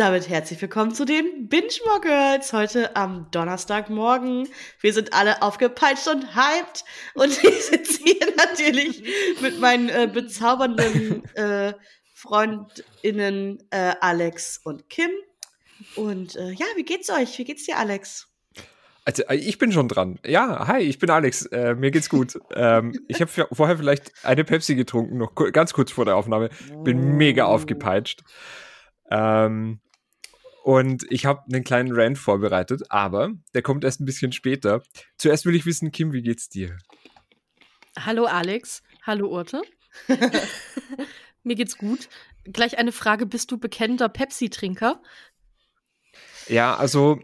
damit herzlich willkommen zu den Binge More Girls heute am Donnerstagmorgen. Wir sind alle aufgepeitscht und hyped und ich sitze hier natürlich mit meinen äh, bezaubernden äh, Freundinnen äh, Alex und Kim. Und äh, ja, wie geht's euch? Wie geht's dir, Alex? Also, äh, ich bin schon dran. Ja, hi, ich bin Alex. Äh, mir geht's gut. ähm, ich habe vorher vielleicht eine Pepsi getrunken, noch ganz kurz vor der Aufnahme. Bin mega aufgepeitscht. Ähm, und ich habe einen kleinen Rant vorbereitet, aber der kommt erst ein bisschen später. Zuerst will ich wissen, Kim, wie geht's dir? Hallo Alex, hallo Urte. Mir geht's gut. Gleich eine Frage, bist du bekennender Pepsi-Trinker? Ja, also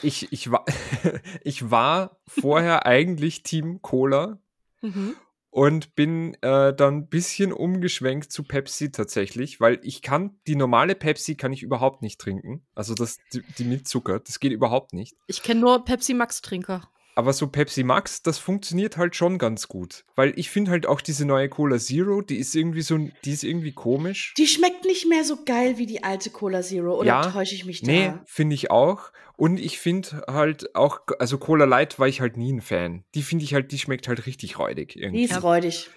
ich, ich, war, ich war vorher eigentlich Team Cola. Mhm und bin äh, dann ein bisschen umgeschwenkt zu Pepsi tatsächlich, weil ich kann die normale Pepsi kann ich überhaupt nicht trinken. Also das die, die mit Zucker, das geht überhaupt nicht. Ich kenne nur Pepsi Max Trinker. Aber so Pepsi Max, das funktioniert halt schon ganz gut. Weil ich finde halt auch diese neue Cola Zero, die ist irgendwie so, die ist irgendwie komisch. Die schmeckt nicht mehr so geil wie die alte Cola Zero, oder ja, täusche ich mich da? Nee, finde ich auch. Und ich finde halt auch, also Cola Light war ich halt nie ein Fan. Die finde ich halt, die schmeckt halt richtig räudig irgendwie. Die ist räudig.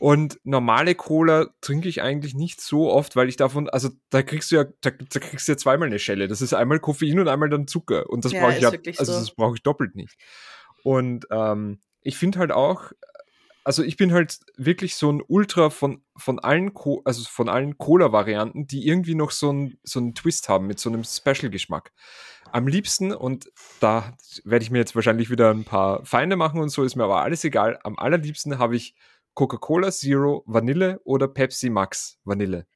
Und normale Cola trinke ich eigentlich nicht so oft, weil ich davon, also da kriegst du ja, da, da, kriegst du ja zweimal eine Schelle. Das ist einmal Koffein und einmal dann Zucker. Und das ja, brauche ich ja, also so. das brauche ich doppelt nicht. Und ähm, ich finde halt auch, also ich bin halt wirklich so ein Ultra von, von allen, Co also von allen Cola-Varianten, die irgendwie noch so, ein, so einen Twist haben mit so einem Special-Geschmack. Am liebsten, und da werde ich mir jetzt wahrscheinlich wieder ein paar Feinde machen und so, ist mir aber alles egal. Am allerliebsten habe ich Coca-Cola Zero Vanille oder Pepsi Max Vanille.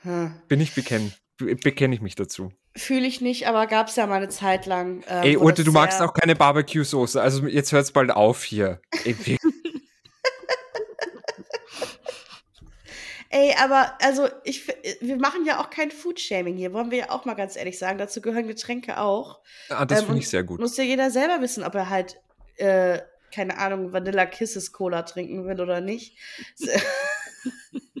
Hm. Bin ich bekennen, bekenne ich mich dazu. Fühle ich nicht, aber gab es ja mal eine Zeit lang. Ähm, Ey, Urte, du magst auch keine Barbecue-Soße. Also jetzt hört es bald auf hier. Ey, Ey, aber also ich, wir machen ja auch kein Food-Shaming hier, wollen wir ja auch mal ganz ehrlich sagen. Dazu gehören Getränke auch. Ah, das ähm, finde ich sehr gut. Muss ja jeder selber wissen, ob er halt, äh, keine Ahnung, Vanilla Kisses Cola trinken will oder nicht.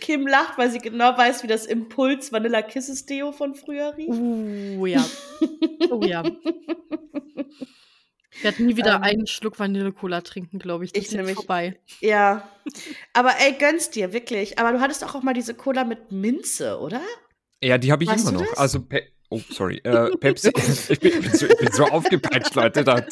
Kim lacht, weil sie genau weiß, wie das Impuls Vanilla Kisses Deo von früher riecht. Uh, ja. Oh ja. Ich werde nie wieder ähm, einen Schluck Vanille-Cola trinken, glaube ich. Das ich ist nämlich, vorbei. Ja. Aber ey, gönn's dir, wirklich. Aber du hattest auch, auch mal diese Cola mit Minze, oder? Ja, die habe ich weißt immer noch. Das? Also, oh, sorry. Äh, Pepsi. ich, bin, ich, bin so, ich, bin, so, aufgepeitscht, Leute. Da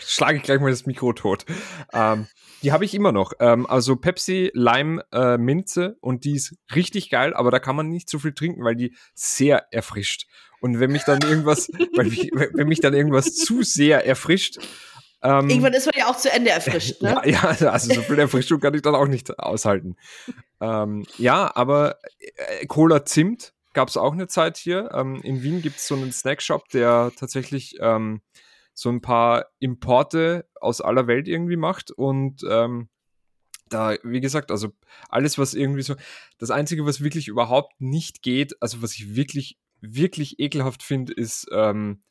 schlage ich gleich mal das Mikro tot. Ähm, die habe ich immer noch. Ähm, also Pepsi, Lime, äh, Minze und die ist richtig geil, aber da kann man nicht so viel trinken, weil die sehr erfrischt. Und wenn mich dann irgendwas, mich, wenn mich dann irgendwas zu sehr erfrischt, ähm, Irgendwann ist man ja auch zu Ende erfrischt, ne? Ja, ja also so viel Erfrischung kann ich dann auch nicht aushalten. Ähm, ja, aber äh, Cola Zimt gab es auch eine Zeit hier. Ähm, in Wien gibt es so einen Snackshop, der tatsächlich ähm, so ein paar Importe aus aller Welt irgendwie macht und ähm, da, wie gesagt, also alles, was irgendwie so, das Einzige, was wirklich überhaupt nicht geht, also was ich wirklich, wirklich ekelhaft finde, ist ähm,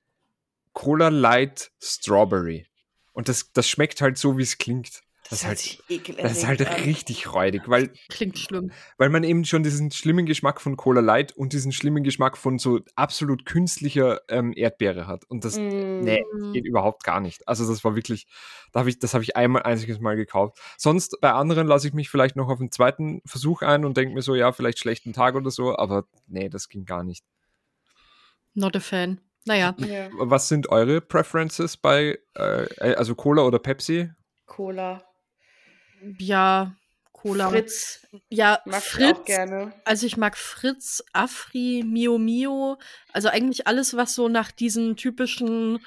Cola Light Strawberry. Und das, das schmeckt halt so, wie es klingt. Das, das, ist halt, das ist halt richtig räudig, weil. Klingt schlimm. Weil man eben schon diesen schlimmen Geschmack von Cola Light und diesen schlimmen Geschmack von so absolut künstlicher ähm, Erdbeere hat. Und das, mm. nee, geht überhaupt gar nicht. Also das war wirklich, da hab ich, das habe ich einmal einziges Mal gekauft. Sonst bei anderen lasse ich mich vielleicht noch auf einen zweiten Versuch ein und denke mir so, ja, vielleicht schlechten Tag oder so, aber nee, das ging gar nicht. Not a fan. Naja. Ja. Was sind eure Preferences bei, äh, also Cola oder Pepsi? Cola. Ja, Cola. Fritz. Ja, mag Fritz. Ich auch gerne. Also ich mag Fritz, Afri, Mio Mio. Also eigentlich alles, was so nach diesen typischen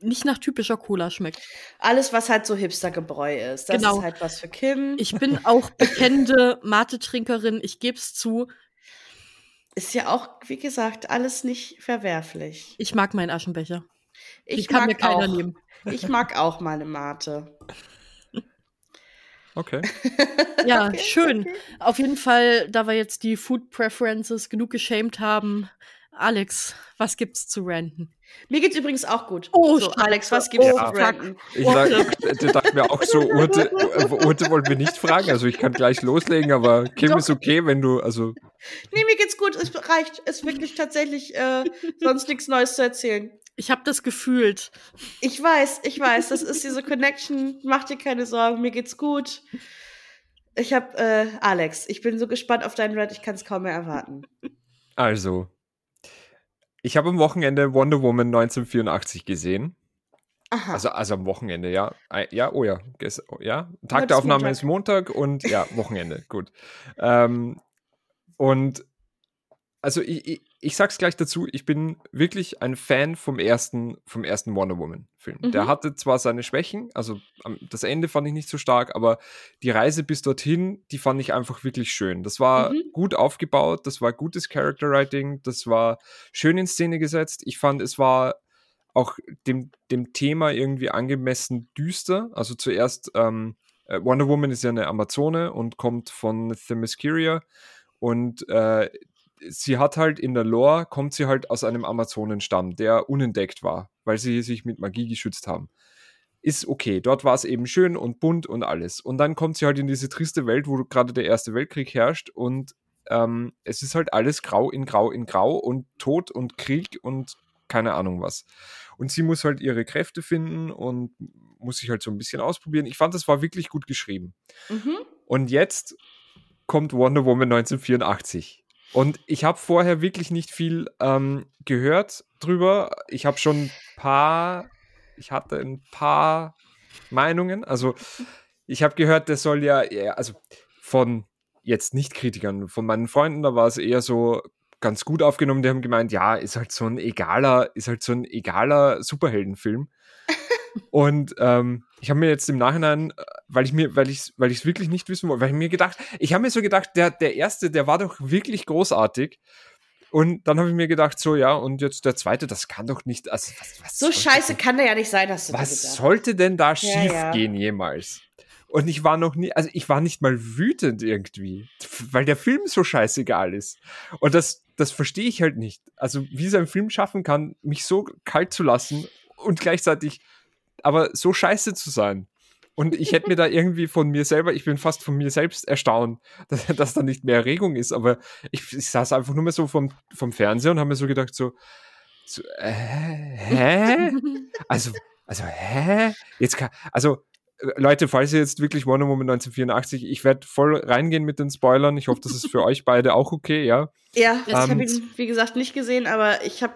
nicht nach typischer Cola schmeckt. Alles, was halt so Hipstergebräu ist. Das genau. ist halt was für Kim. Ich bin auch bekennende Mate-Trinkerin, ich gebe es zu. Ist ja auch, wie gesagt, alles nicht verwerflich. Ich mag meinen Aschenbecher. Ich Die kann mir keiner auch, nehmen. Ich mag auch meine Mate. Okay. ja, okay, schön. Okay. Auf jeden Fall, da wir jetzt die Food Preferences genug geschämt haben, Alex, was gibt's zu ranten? Mir geht's übrigens auch gut. Oh, so, Alex, was gibt's ja. zu ranten? Ich dachte, dachte mir auch so, Urte, äh, Urte wollten wir nicht fragen, also ich kann gleich loslegen, aber Kim Doch. ist okay, wenn du, also. Nee, mir geht's gut, es reicht, es ist wirklich tatsächlich äh, sonst nichts Neues zu erzählen. Ich habe das gefühlt. Ich weiß, ich weiß, das ist diese Connection, mach dir keine Sorgen, mir geht's gut. Ich habe äh, Alex, ich bin so gespannt auf deinen Red, ich kann es kaum mehr erwarten. Also, ich habe am Wochenende Wonder Woman 1984 gesehen. Aha. Also, also am Wochenende, ja. Ja, oh ja. ja. Tag der Aufnahme Montag. ist Montag und ja, Wochenende, gut. Ähm, und also ich, ich, ich sag's gleich dazu, ich bin wirklich ein Fan vom ersten, vom ersten Wonder Woman-Film. Mhm. Der hatte zwar seine Schwächen, also das Ende fand ich nicht so stark, aber die Reise bis dorthin, die fand ich einfach wirklich schön. Das war mhm. gut aufgebaut, das war gutes Character Writing, das war schön in Szene gesetzt. Ich fand, es war auch dem, dem Thema irgendwie angemessen düster. Also zuerst, ähm, äh, Wonder Woman ist ja eine Amazone und kommt von Themyscira und äh, sie hat halt in der Lore, kommt sie halt aus einem Amazonenstamm, der unentdeckt war, weil sie sich mit Magie geschützt haben. Ist okay, dort war es eben schön und bunt und alles. Und dann kommt sie halt in diese triste Welt, wo gerade der Erste Weltkrieg herrscht und ähm, es ist halt alles grau in grau in grau und Tod und Krieg und keine Ahnung was. Und sie muss halt ihre Kräfte finden und muss sich halt so ein bisschen ausprobieren. Ich fand, das war wirklich gut geschrieben. Mhm. Und jetzt kommt Wonder Woman 1984. Und ich habe vorher wirklich nicht viel ähm, gehört drüber. Ich habe schon ein paar, ich hatte ein paar Meinungen. Also ich habe gehört, der soll ja, eher, also von jetzt nicht Kritikern, von meinen Freunden, da war es eher so ganz gut aufgenommen. Die haben gemeint, ja, ist halt so ein egaler, ist halt so ein egaler Superheldenfilm. Und ähm, ich habe mir jetzt im Nachhinein, äh, weil ich mir, weil ich weil ich es wirklich nicht wissen wollte, weil ich mir gedacht, ich habe mir so gedacht, der, der erste, der war doch wirklich großartig. Und dann habe ich mir gedacht, so ja, und jetzt der zweite, das kann doch nicht. Also, was, was so scheiße denn, kann der ja nicht sein, dass du Was sollte denn da schief ja, ja. gehen jemals? Und ich war noch nie, also ich war nicht mal wütend irgendwie, weil der Film so scheißegal ist. Und das, das verstehe ich halt nicht. Also wie es ein Film schaffen kann, mich so kalt zu lassen und gleichzeitig aber so scheiße zu sein. Und ich hätte mir da irgendwie von mir selber, ich bin fast von mir selbst erstaunt, dass, dass da nicht mehr Erregung ist. Aber ich, ich saß einfach nur mal so vom, vom Fernseher und habe mir so gedacht, so, so äh, hä? Also, also, hä? Jetzt kann, also, Leute, falls ihr jetzt wirklich Wonder Woman 1984, ich werde voll reingehen mit den Spoilern. Ich hoffe, das ist für euch beide auch okay, ja? Ja, ich ähm, habe ihn, wie gesagt, nicht gesehen, aber ich habe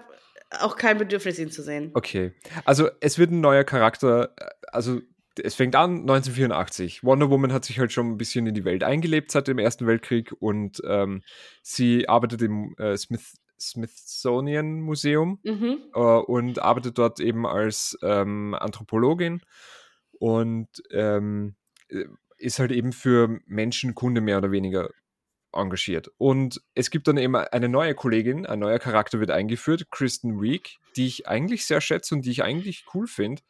auch kein Bedürfnis, ihn zu sehen. Okay. Also es wird ein neuer Charakter, äh, also es fängt an 1984. Wonder Woman hat sich halt schon ein bisschen in die Welt eingelebt seit dem Ersten Weltkrieg und ähm, sie arbeitet im äh, Smith, Smithsonian Museum mhm. äh, und arbeitet dort eben als ähm, Anthropologin und ähm, äh, ist halt eben für Menschenkunde mehr oder weniger engagiert. Und es gibt dann eben eine neue Kollegin, ein neuer Charakter wird eingeführt, Kristen Week, die ich eigentlich sehr schätze und die ich eigentlich cool finde.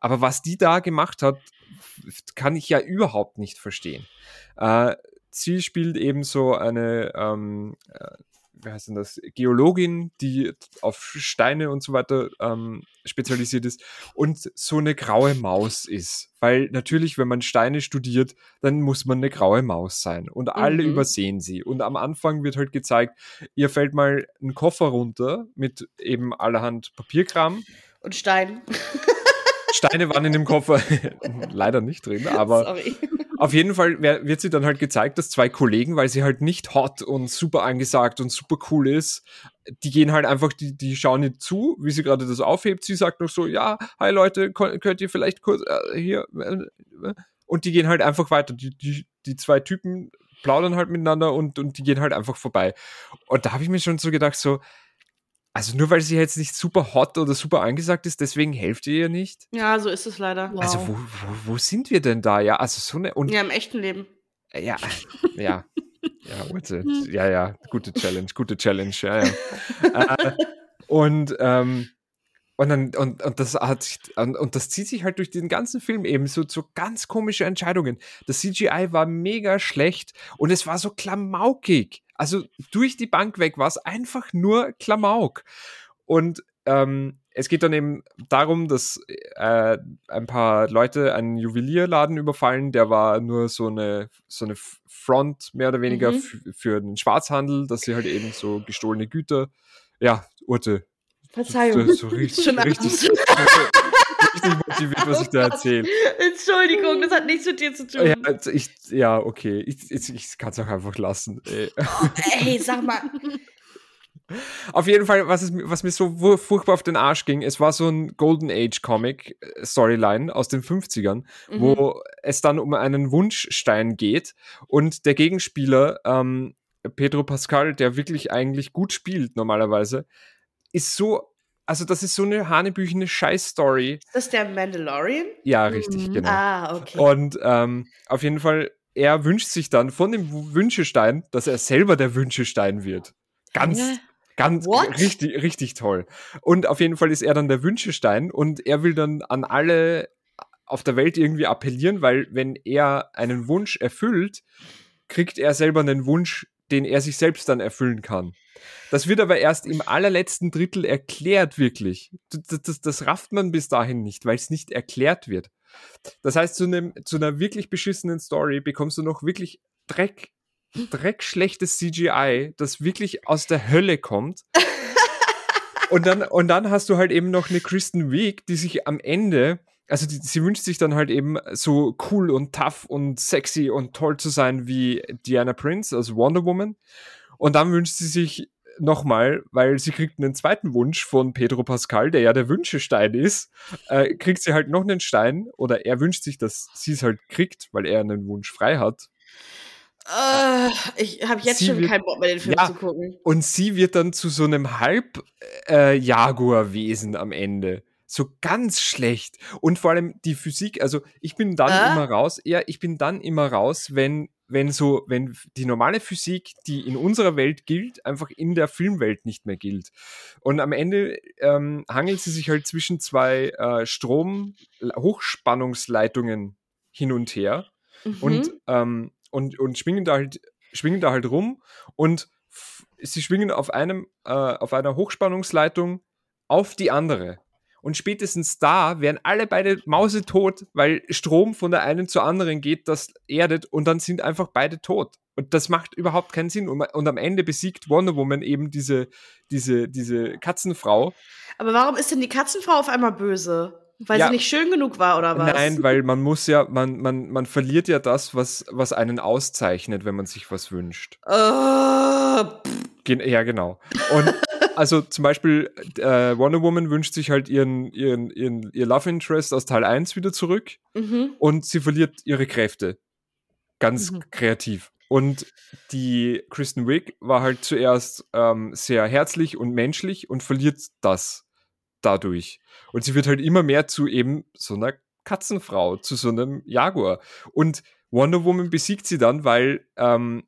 Aber was die da gemacht hat, kann ich ja überhaupt nicht verstehen. Äh, sie spielt eben so eine ähm, äh, wie heißt denn das, Geologin, die auf Steine und so weiter ähm, spezialisiert ist und so eine graue Maus ist. Weil natürlich, wenn man Steine studiert, dann muss man eine graue Maus sein. Und alle mhm. übersehen sie. Und am Anfang wird halt gezeigt, ihr fällt mal ein Koffer runter mit eben allerhand Papierkram. Und Stein. Steine waren in dem Koffer leider nicht drin, aber Sorry. Auf jeden Fall wird sie dann halt gezeigt, dass zwei Kollegen, weil sie halt nicht hot und super angesagt und super cool ist, die gehen halt einfach, die, die schauen ihr zu, wie sie gerade das aufhebt. Sie sagt noch so, ja, hi Leute, könnt ihr vielleicht kurz äh, hier äh, und die gehen halt einfach weiter. Die, die, die zwei Typen plaudern halt miteinander und, und die gehen halt einfach vorbei. Und da habe ich mir schon so gedacht, so, also nur weil sie jetzt nicht super hot oder super angesagt ist, deswegen helft ihr ihr nicht? Ja, so ist es leider. Wow. Also wo, wo, wo, sind wir denn da? Ja, also so eine. Und, ja, im echten Leben. Ja, ja. Ja, Urte. Ja, ja, gute Challenge, gute Challenge, ja, ja. äh, und, ähm, Und, dann, und, und, das hat, und, das zieht sich halt durch den ganzen Film eben so, so ganz komische Entscheidungen. Das CGI war mega schlecht und es war so klamaukig. Also durch die Bank weg war es einfach nur Klamauk. Und ähm, es geht dann eben darum, dass äh, ein paar Leute einen Juwelierladen überfallen, der war nur so eine, so eine Front mehr oder weniger mhm. für den Schwarzhandel, dass sie halt eben so gestohlene Güter, ja, Urte. Verzeihung. So, so richtig, Schon richtig, richtig motiviert, was ich da erzähle. Entschuldigung, das hat nichts mit dir zu tun. Ja, also ich, ja okay, ich, ich, ich kann es auch einfach lassen. Oh, ey, sag mal. Auf jeden Fall, was, es, was mir so furchtbar auf den Arsch ging, es war so ein Golden Age Comic äh, Storyline aus den 50ern, mhm. wo es dann um einen Wunschstein geht und der Gegenspieler, ähm, Pedro Pascal, der wirklich eigentlich gut spielt normalerweise, ist so also das ist so eine hanebüchene Scheiß-Story. Ist das der Mandalorian? Ja, richtig, mhm. genau. Ah, okay. Und ähm, auf jeden Fall, er wünscht sich dann von dem Wünschestein, dass er selber der Wünschestein wird. Ganz, ja. Ganz What? richtig, richtig toll. Und auf jeden Fall ist er dann der Wünschestein und er will dann an alle auf der Welt irgendwie appellieren, weil wenn er einen Wunsch erfüllt, kriegt er selber einen Wunsch, den er sich selbst dann erfüllen kann. Das wird aber erst im allerletzten Drittel erklärt, wirklich. Das, das, das rafft man bis dahin nicht, weil es nicht erklärt wird. Das heißt, zu, einem, zu einer wirklich beschissenen Story bekommst du noch wirklich Dreck dreckschlechtes CGI, das wirklich aus der Hölle kommt. und, dann, und dann hast du halt eben noch eine Kristen Wiig, die sich am Ende, also die, sie wünscht sich dann halt eben so cool und tough und sexy und toll zu sein wie Diana Prince, also Wonder Woman. Und dann wünscht sie sich nochmal, weil sie kriegt einen zweiten Wunsch von Pedro Pascal, der ja der Wünschestein ist, äh, kriegt sie halt noch einen Stein oder er wünscht sich, dass sie es halt kriegt, weil er einen Wunsch frei hat. Uh, ich habe jetzt sie schon wird, keinen Bock mehr, den Film ja, zu gucken. Und sie wird dann zu so einem Halb-Jaguar-Wesen äh, am Ende. So ganz schlecht. Und vor allem die Physik, also ich bin dann uh? immer raus, ja, ich bin dann immer raus, wenn, wenn so, wenn die normale Physik, die in unserer Welt gilt, einfach in der Filmwelt nicht mehr gilt. Und am Ende ähm, hangelt sie sich halt zwischen zwei äh, Strom-Hochspannungsleitungen hin und her. Mhm. Und ähm, und, und schwingen da halt, schwingen da halt rum und sie schwingen auf einem, äh, auf einer Hochspannungsleitung auf die andere. Und spätestens da wären alle beide mausetot, weil Strom von der einen zur anderen geht, das erdet und dann sind einfach beide tot. Und das macht überhaupt keinen Sinn. Und, und am Ende besiegt Wonder Woman eben diese, diese, diese Katzenfrau. Aber warum ist denn die Katzenfrau auf einmal böse? Weil ja, sie nicht schön genug war, oder was? Nein, weil man muss ja, man, man, man verliert ja das, was, was einen auszeichnet, wenn man sich was wünscht. Uh, ja, genau. Und also zum Beispiel, äh, Wonder Woman wünscht sich halt ihren, ihren, ihren, ihr Love Interest aus Teil 1 wieder zurück mhm. und sie verliert ihre Kräfte. Ganz mhm. kreativ. Und die Kristen Wiig war halt zuerst ähm, sehr herzlich und menschlich und verliert das dadurch. Und sie wird halt immer mehr zu eben so einer Katzenfrau, zu so einem Jaguar. Und Wonder Woman besiegt sie dann, weil ähm,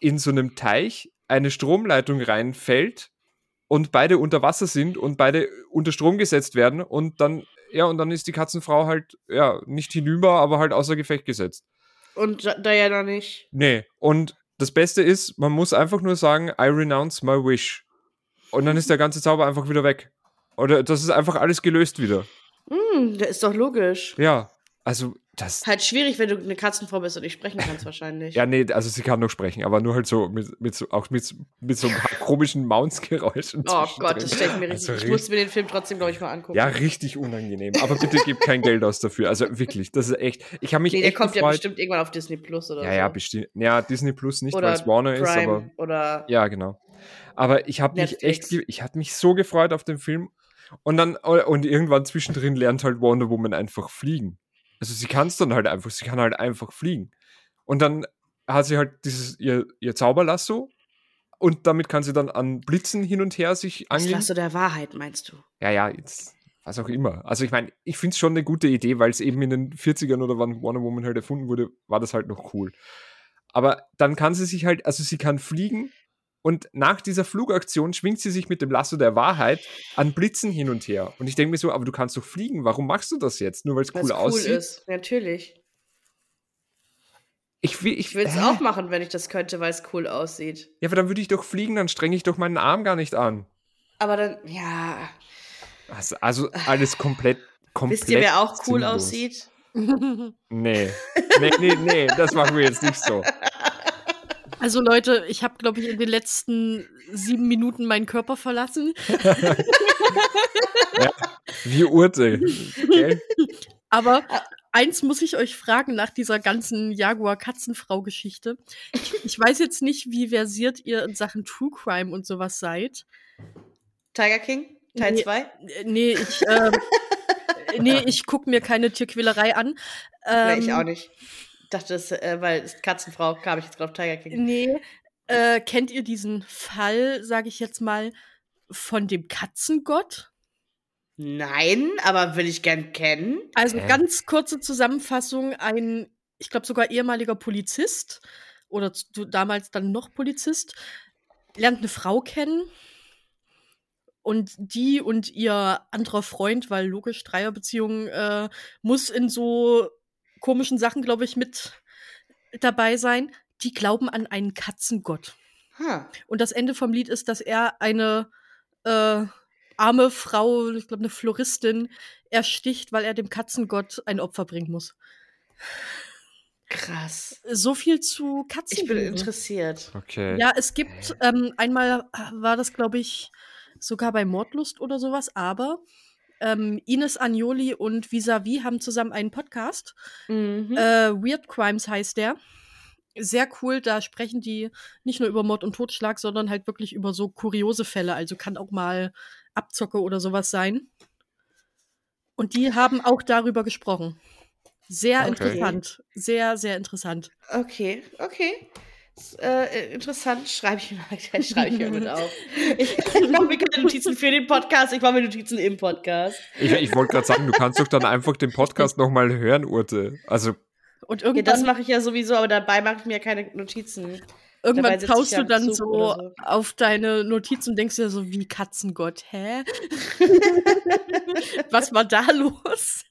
in so einem Teich eine Stromleitung reinfällt und beide unter Wasser sind und beide unter Strom gesetzt werden und dann, ja, und dann ist die Katzenfrau halt, ja, nicht hinüber, aber halt außer Gefecht gesetzt. Und Diana nicht. Nee, und das Beste ist, man muss einfach nur sagen, I renounce my wish. Und dann ist der ganze Zauber einfach wieder weg. Oder das ist einfach alles gelöst wieder. Mm, das ist doch logisch. Ja, also das. Halt schwierig, wenn du eine Katzenfrau bist und nicht sprechen kannst, wahrscheinlich. ja, nee, also sie kann noch sprechen, aber nur halt so mit, mit so, auch mit, mit so ein paar komischen Mounts-Geräuschen. Oh Gott, das ich mir richtig. Also ich musste mir den Film trotzdem, glaube ich, mal angucken. Ja, richtig unangenehm. Aber bitte gib kein Geld aus dafür. Also wirklich, das ist echt. Ich habe mich nee, echt. Der kommt gefreut. ja bestimmt irgendwann auf Disney Plus oder ja, so. Ja, bestimmt. Ja, Disney Plus nicht, weil es Warner Prime ist, aber. Oder. Ja, genau. Aber ich habe mich echt, ich hatte mich so gefreut auf den Film und dann, und irgendwann zwischendrin lernt halt Wonder Woman einfach fliegen. Also sie kann es dann halt einfach, sie kann halt einfach fliegen. Und dann hat sie halt dieses, ihr, ihr Zauberlasso und damit kann sie dann an Blitzen hin und her sich angeln. Das Lasso der Wahrheit, meinst du? Ja, ja, jetzt, was auch immer. Also ich meine, ich finde es schon eine gute Idee, weil es eben in den 40ern oder wann Wonder Woman halt erfunden wurde, war das halt noch cool. Aber dann kann sie sich halt, also sie kann fliegen Und nach dieser Flugaktion schwingt sie sich mit dem Lasso der Wahrheit an Blitzen hin und her. Und ich denke mir so, aber du kannst doch fliegen. Warum machst du das jetzt? Nur weil es cool, cool aussieht? Ist. Natürlich. Ich, will, ich, würde es äh? auch machen, wenn ich das könnte, weil es cool aussieht. Ja, aber dann würde ich doch fliegen, dann strenge ich doch meinen Arm gar nicht an. Aber dann, ja. Also, also alles komplett, komplett. Wisst ihr, wer auch cool sinnlos. aussieht? nee. Nee, nee, nee, das machen wir jetzt nicht so. Also Leute, ich habe, glaube ich, in den letzten sieben Minuten meinen Körper verlassen. ja, wie Urte. Okay. Aber eins muss ich euch fragen nach dieser ganzen Jaguar-Katzenfrau-Geschichte. Ich, ich, weiß jetzt nicht, wie versiert ihr in Sachen True Crime und sowas seid. Tiger King? Teil 2? Nee, nee, ich, äh, nee, ich gucke mir keine Tierquälerei an. Ähm, nee, ich auch nicht. Ich dachte, das, äh, weil Katzenfrau kam ich jetzt gerade auf Tiger King. Nee. Äh, kennt ihr diesen Fall, sage ich jetzt mal, von dem Katzengott? Nein, aber will ich gern kennen. Also äh. ganz kurze Zusammenfassung: Ein, ich glaube sogar ehemaliger Polizist oder damals dann noch Polizist lernt eine Frau kennen und die und ihr anderer Freund, weil logisch Dreierbeziehung äh, muss in so komischen Sachen, glaube ich, mit dabei sein. Die glauben an einen Katzengott. Huh. Und das Ende vom Lied ist, dass er eine äh, arme Frau, ich glaube eine Floristin, ersticht, weil er dem Katzengott ein Opfer bringen muss. Krass. So viel zu Katzen. Ich bin interessiert. Okay. Ja, es gibt ähm, einmal war das, glaube ich, sogar bei Mordlust oder sowas, aber ähm, Ines Agnoli und Visavi haben zusammen einen Podcast. Mhm. Äh, Weird Crimes heißt der. Sehr cool, da sprechen die nicht nur über Mord und Totschlag, sondern halt wirklich über so kuriose Fälle. Also kann auch mal Abzocke oder sowas sein. Und die haben auch darüber gesprochen. Sehr okay. interessant. Sehr, sehr interessant. Okay, okay. Äh, interessant, schreibe ich, mir, schreib ich mir mit auf. Ich, ich mache mir keine Notizen für den Podcast, ich mache mir Notizen im Podcast. Ich, ich wollte gerade sagen, du kannst doch dann einfach den Podcast nochmal hören, Urte. Also. Und irgendwann, ja, das mache ich ja sowieso, aber dabei mache ich mir keine Notizen. Irgendwann tauchst du dann so, so, auf deine Notizen und denkst dir so, wie Katzengott, hä? Was war da los?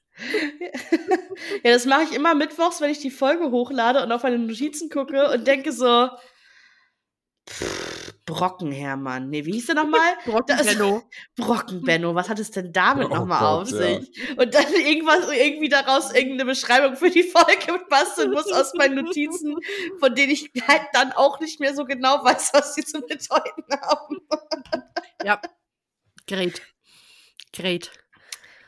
Ja, das mache ich immer mittwochs, wenn ich die Folge hochlade und auf meine Notizen gucke und denke so, pff, Brockenhermann. Nee, wie hieß der nochmal? Brockenbenno. Brockenbenno, was hat es denn damit oh nochmal auf sich? Ja. Und dann irgendwas, irgendwie daraus irgendeine Beschreibung für die Folge basteln muss aus meinen Notizen, von denen ich halt dann auch nicht mehr so genau weiß, was sie zu bedeuten haben. ja. Great. Great.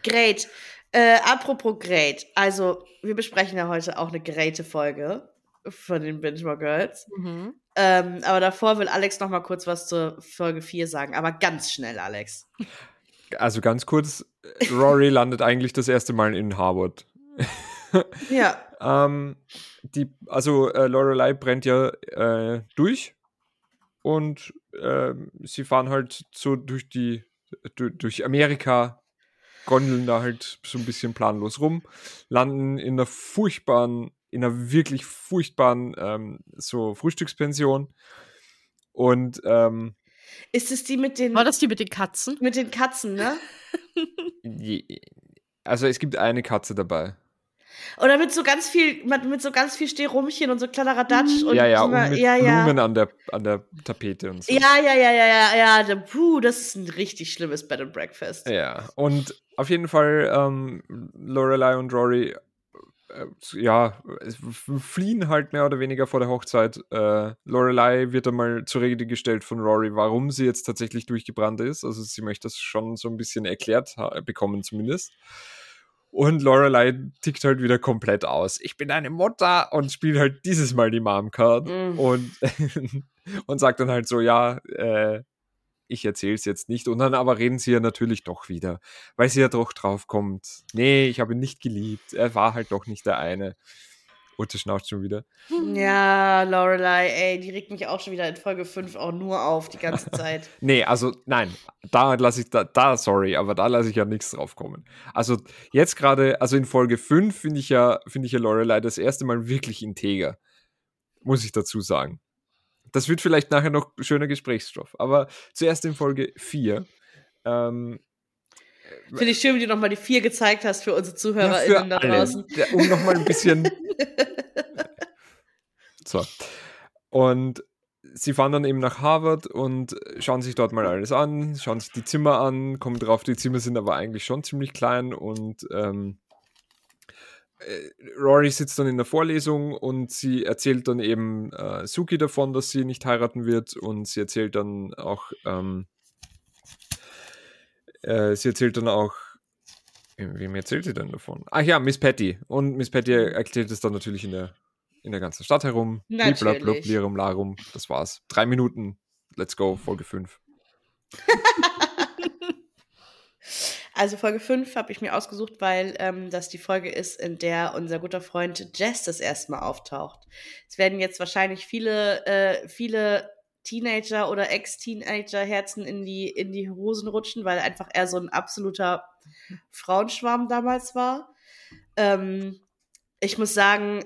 Great. Äh, apropos Great. Also, wir besprechen ja heute auch eine greate Folge von den Binge Girls. Mhm. Ähm, aber davor will Alex noch mal kurz was zur Folge 4 sagen. Aber ganz schnell, Alex. Also ganz kurz, Rory landet eigentlich das erste Mal in Harvard. ja. ähm, die, also äh, Lorelei brennt ja äh, durch und äh, sie fahren halt so durch die durch Amerika, gondeln da halt so ein bisschen planlos rum, landen in einer furchtbaren in einer wirklich furchtbaren ähm, so Frühstückspension. Und ähm, ist es die mit den. War das die mit den Katzen? Mit den Katzen, ne? also es gibt eine Katze dabei. Oder mit so ganz viel, mit so ganz viel Stehrumchen und so kleiner Radatsch und ja, ja, und mit ja, Blumen ja. an der an der Tapete und so. Ja, ja, ja, ja, ja, ja. Puh, das ist ein richtig schlimmes Bed and Breakfast. Ja, und auf jeden Fall ähm, Lorelei und Rory äh, ja, fliehen halt mehr oder weniger vor der Hochzeit. Äh, Lorelei wird einmal zur Rede gestellt von Rory, warum sie jetzt tatsächlich durchgebrannt ist. Also sie möchte das schon so ein bisschen erklärt bekommen zumindest. Und Lorelei tickt halt wieder komplett aus. Ich bin eine Mutter und spielt halt dieses Mal die Mom Card mm. und, und sagt dann halt so, ja, äh, ich erzähle es jetzt nicht. Und dann aber reden sie ja natürlich doch wieder, weil sie ja doch drauf kommt. Nee, ich habe ihn nicht geliebt. Er war halt doch nicht der eine. Ute schnauft schon wieder. Ja, Lorelei, ey, die regt mich auch schon wieder in Folge 5 auch nur auf die ganze Zeit. nee, also nein, da lasse ich da, da, sorry, aber da lasse ich ja nichts drauf kommen. Also jetzt gerade, also in Folge 5 finde ich ja, finde ich ja Lorelei das erste Mal wirklich integer. Muss ich dazu sagen Das wird vielleicht nachher noch schöner Gesprächsstoff. Aber zuerst in Folge 4. Ähm, Finde ich schön, wie du nochmal die 4 gezeigt hast für unsere ZuhörerInnen ja, da draußen. Um nochmal ein bisschen. so. Und sie fahren dann eben nach Harvard und schauen sich dort mal alles an, schauen sich die Zimmer an, kommen drauf, die Zimmer sind aber eigentlich schon ziemlich klein und ähm, äh, Rory sitzt dann in der Vorlesung und sie erzählt dann eben äh, Suki davon, dass sie nicht heiraten wird und sie erzählt dann auch, ähm, äh, sie erzählt dann auch, wem erzählt sie denn davon? Ach ja, Miss Patty. Und Miss Patty erzählt es dann natürlich in der, in der ganzen Stadt herum. Natürlich. Lirum, Larum. Das war's. Drei Minuten. Let's go, Folge 5. Also Folge 5 habe ich mir ausgesucht, weil ähm, das die Folge ist, in der unser guter Freund Jess das erste Mal auftaucht. Es werden jetzt wahrscheinlich viele, äh, viele Teenager oder Ex-Teenager-Herzen in die, in die Hosen rutschen, weil einfach er so ein absoluter Frauenschwarm damals war. Ähm, ich muss sagen,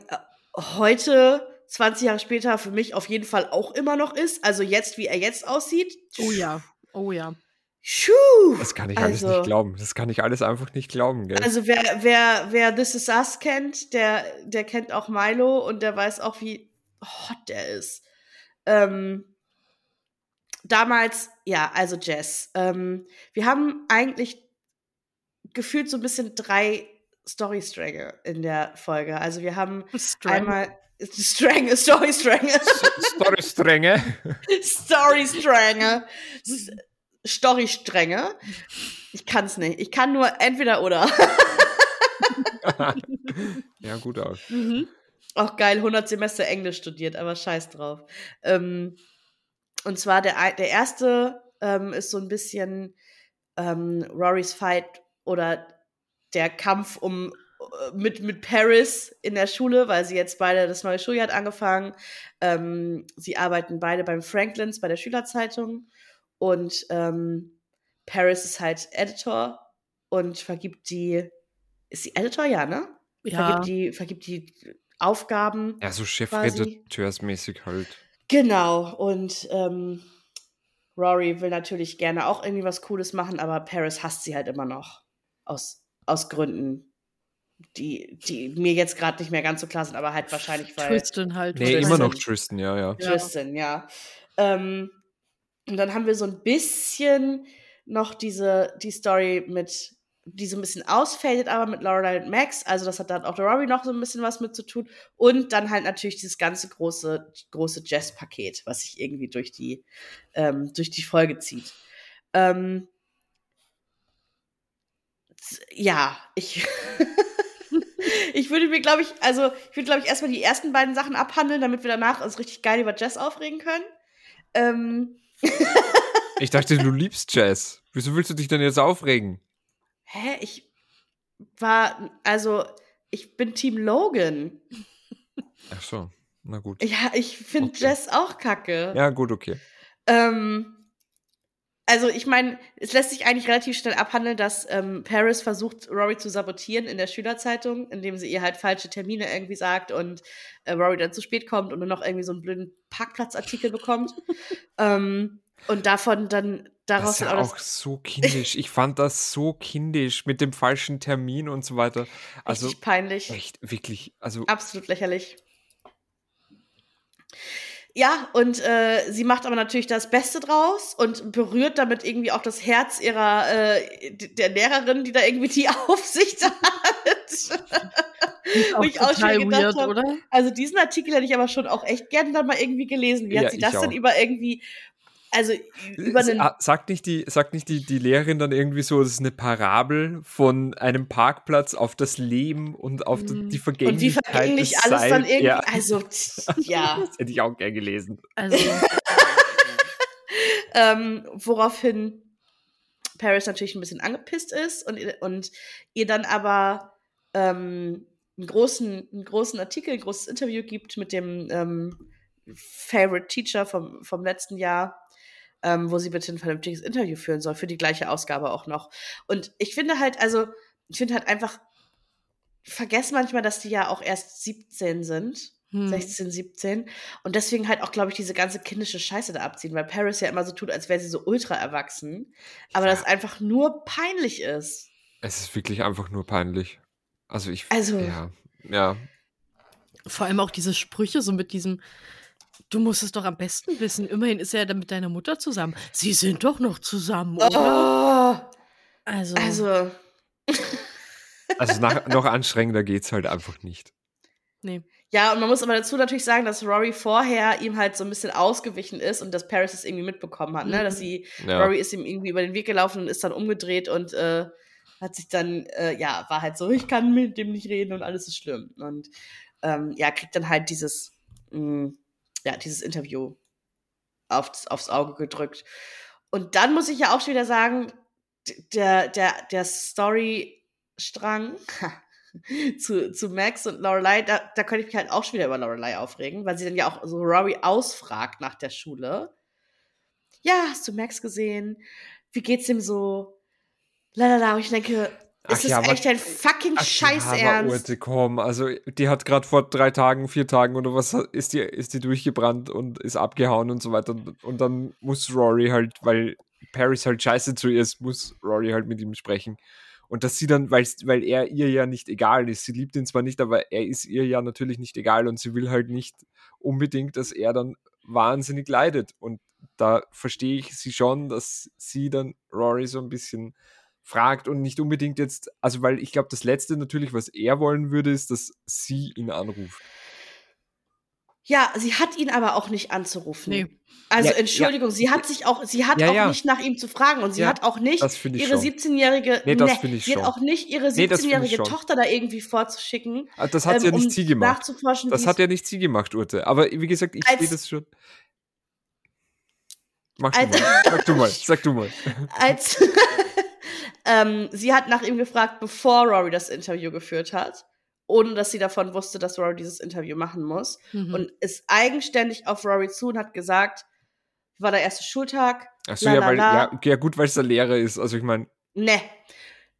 heute, 20 Jahre später, für mich auf jeden Fall auch immer noch ist. Also jetzt, wie er jetzt aussieht. Oh ja, oh ja. Schuh. Das kann ich alles nicht also glauben. Das kann ich alles einfach nicht glauben, gell? Also wer, wer, wer This Is Us kennt, der, der kennt auch Milo und der weiß auch, wie hot der ist. Ähm, damals, ja, also Jess. Ähm, wir haben eigentlich gefühlt so ein bisschen drei Storystränge in der Folge. Also wir haben Strang. einmal Stränge, Storystränge. Storystränge. Storystränge. Storystränge. Ich kann es nicht. Ich kann nur entweder oder. ja, gut aus. Mhm. Auch geil, 100 Semester Englisch studiert, aber scheiß drauf. Ähm, und zwar der, der erste ähm, ist so ein bisschen ähm, Rorys Fight oder der Kampf um äh, mit, mit Paris in der Schule, weil sie jetzt beide das neue Schuljahr hat angefangen. Ähm, sie arbeiten beide beim Franklins, bei der Schülerzeitung. Und ähm, Paris ist halt Editor und vergibt die. Ist sie Editor? Ja, ne? Ja. Vergibt die, vergibt die Aufgaben. Ja, so Chefredakteursmäßig halt. Genau. Und ähm, Rory will natürlich gerne auch irgendwie was Cooles machen, aber Paris hasst sie halt immer noch. Aus, aus Gründen, die, die mir jetzt gerade nicht mehr ganz so klar sind, aber halt wahrscheinlich, weil. Tristan halt. Nee, Tristan. immer noch Tristan, ja, ja. Tristan, ja. Ähm, und dann haben wir so ein bisschen noch diese, die Story mit, die so ein bisschen ausfadet, aber mit Lorelei und Max. Also das hat dann auch der Rory noch so ein bisschen was mit zu tun. Und dann halt natürlich dieses ganze große, große Jazz-Paket, was sich irgendwie durch die, ähm, durch die Folge zieht. Ähm, ja, ich. ich würde mir, glaube ich, also ich würde, glaube ich, erstmal die ersten beiden Sachen abhandeln, damit wir danach uns richtig geil über Jazz aufregen können. Ähm, ich dachte, du liebst Jazz. Wieso willst du dich denn jetzt aufregen? Hä? Ich war, also, ich bin Team Logan. Ach so, na gut. Ja, ich finde okay. Jazz auch kacke. Ja, gut, okay. Ähm, also ich meine, es lässt sich eigentlich relativ schnell abhandeln, dass ähm, Paris versucht, Rory zu sabotieren in der Schülerzeitung, indem sie ihr halt falsche Termine irgendwie sagt und äh, Rory dann zu spät kommt und nur noch irgendwie so einen blöden Parkplatzartikel bekommt. ähm, und davon dann daraus. Das ist ja auch so kindisch. Ich fand das so kindisch mit dem falschen Termin und so weiter. Also Richtig peinlich. Echt, wirklich. Also absolut lächerlich. Ja, und äh, sie macht aber natürlich das Beste draus und berührt damit irgendwie auch das Herz ihrer äh, der Lehrerin, die da irgendwie die Aufsicht hat. Auch ich auch schon gedacht hab, oder? Also diesen Artikel hätte ich aber schon auch echt gerne dann mal irgendwie gelesen. Wie ja, hat sie das auch. denn über irgendwie also über einen ah, sagt nicht die sagt nicht die die Lehrerin dann irgendwie so das ist eine Parabel von einem Parkplatz auf das Leben und auf mhm. die Vergänglichkeit und wie vergänglich alles Zeit. dann irgendwie ja. also ja das hätte ich auch gern gelesen also ähm, woraufhin Paris natürlich ein bisschen angepisst ist und und ihr dann aber ähm, einen großen einen großen Artikel ein großes Interview gibt mit dem ähm, Favorite Teacher vom, vom letzten Jahr, ähm, wo sie bitte ein vernünftiges Interview führen soll, für die gleiche Ausgabe auch noch. Und ich finde halt, also, ich finde halt einfach, vergesse manchmal, dass die ja auch erst 17 sind Hm. 16, 17. Und deswegen halt auch, glaube ich, diese ganze kindische Scheiße da abziehen, weil Paris ja immer so tut, als wäre sie so ultra erwachsen. Aber ja. das einfach nur peinlich ist. Es ist wirklich einfach nur peinlich. Also ich. Also. Ja. Ja. Vor allem auch diese Sprüche, so mit diesem. Du musst es doch am besten wissen. Immerhin ist er ja dann mit deiner Mutter zusammen. Sie sind doch noch zusammen, oder? Oh. Also. Also. also nach, noch anstrengender geht's halt einfach nicht. Nee. Ja, und man muss aber dazu natürlich sagen, dass Rory vorher ihm halt so ein bisschen ausgewichen ist und dass Paris es irgendwie mitbekommen hat, ne? Dass sie, ja. Rory ist ihm irgendwie über den Weg gelaufen und ist dann umgedreht und äh, hat sich dann, äh, ja, war halt so, ich kann mit dem nicht reden und alles ist schlimm. Und ähm, ja, kriegt dann halt dieses, mh, mm, ja, dieses Interview aufs, aufs Auge gedrückt. Und dann muss ich ja auch schon wieder sagen, der, der, der Storystrang, zu, zu Max und Lorelei, da, da könnte ich mich halt auch schon wieder über Lorelei aufregen, weil sie dann ja auch so Rory ausfragt nach der Schule. Ja, hast du Max gesehen? Wie geht's ihm so? Lalala, und ich denke, ist das ja, echt dein fucking Scheißernst? Urte, komm, also die hat gerade vor drei Tagen, vier Tagen oder was ist die, ist die durchgebrannt und ist abgehauen und so weiter. Und dann muss Rory halt, weil Paris halt scheiße zu ihr ist, muss Rory halt mit ihm sprechen. Und dass sie dann, weil, weil er ihr ja nicht egal ist, sie liebt ihn zwar nicht, aber er ist ihr ja natürlich nicht egal und sie will halt nicht unbedingt, dass er dann wahnsinnig leidet. Und da verstehe ich sie schon, dass sie dann Rory so ein bisschen fragt und nicht unbedingt jetzt, also weil ich glaube, das Letzte natürlich, was er wollen würde, ist, dass sie ihn anruft. Ja, sie hat ihn aber auch nicht anzurufen. Nee. Also ja, Entschuldigung, ja. sie hat sich auch, sie hat ja, auch nicht nach ihm zu fragen und sie hat auch nicht ihre 17-jährige, nee, das nee, ich sie schon. hat auch nicht ihre 17-jährige nee, Tochter da irgendwie vorzuschicken. Ah, das hat ähm, ja nicht um sie gemacht. Das hat ja nicht sie gemacht, Urte. Aber wie gesagt, ich sehe das schon. Mach du mal. Sag du mal. Sag du mal. Als ähm, sie hat nach ihm gefragt, bevor Rory das Interview geführt hat ohne dass sie davon wusste, dass Rory dieses Interview machen muss. Mhm. Und ist eigenständig auf Rory zu und hat gesagt, war der erste Schultag. Achso, ja, weil, ja, ja, gut, weil es der Lehrer ist. Also ich meine. Ne.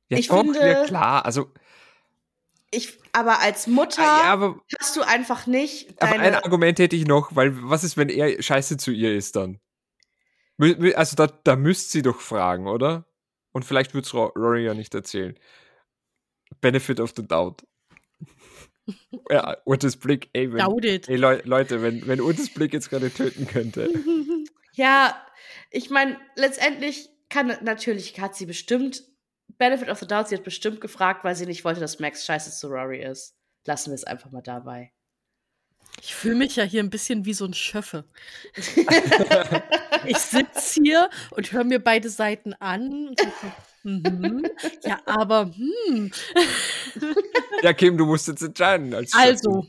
Ja, ich doch, finde, ja klar, also. Ich, aber als Mutter ah, ja, aber, hast du einfach nicht. aber ein Argument hätte ich noch, weil was ist, wenn er scheiße zu ihr ist dann? Also da, da müsst sie doch fragen, oder? Und vielleicht wird es Rory ja nicht erzählen. Benefit of the doubt. Ja, Urtes Blick, ey, wenn, ey Le Leute, wenn, wenn Urtes Blick jetzt gerade töten könnte. Ja, ich meine, letztendlich kann natürlich, hat sie bestimmt, Benefit of the Doubt, sie hat bestimmt gefragt, weil sie nicht wollte, dass Max scheiße zu Rory ist. Lassen wir es einfach mal dabei. Ich fühle mich ja hier ein bisschen wie so ein Schöffe. ich sitze hier und höre mir beide Seiten an. Und so, Mhm. Ja, aber hm. ja, Kim, du musst jetzt entscheiden. Als also,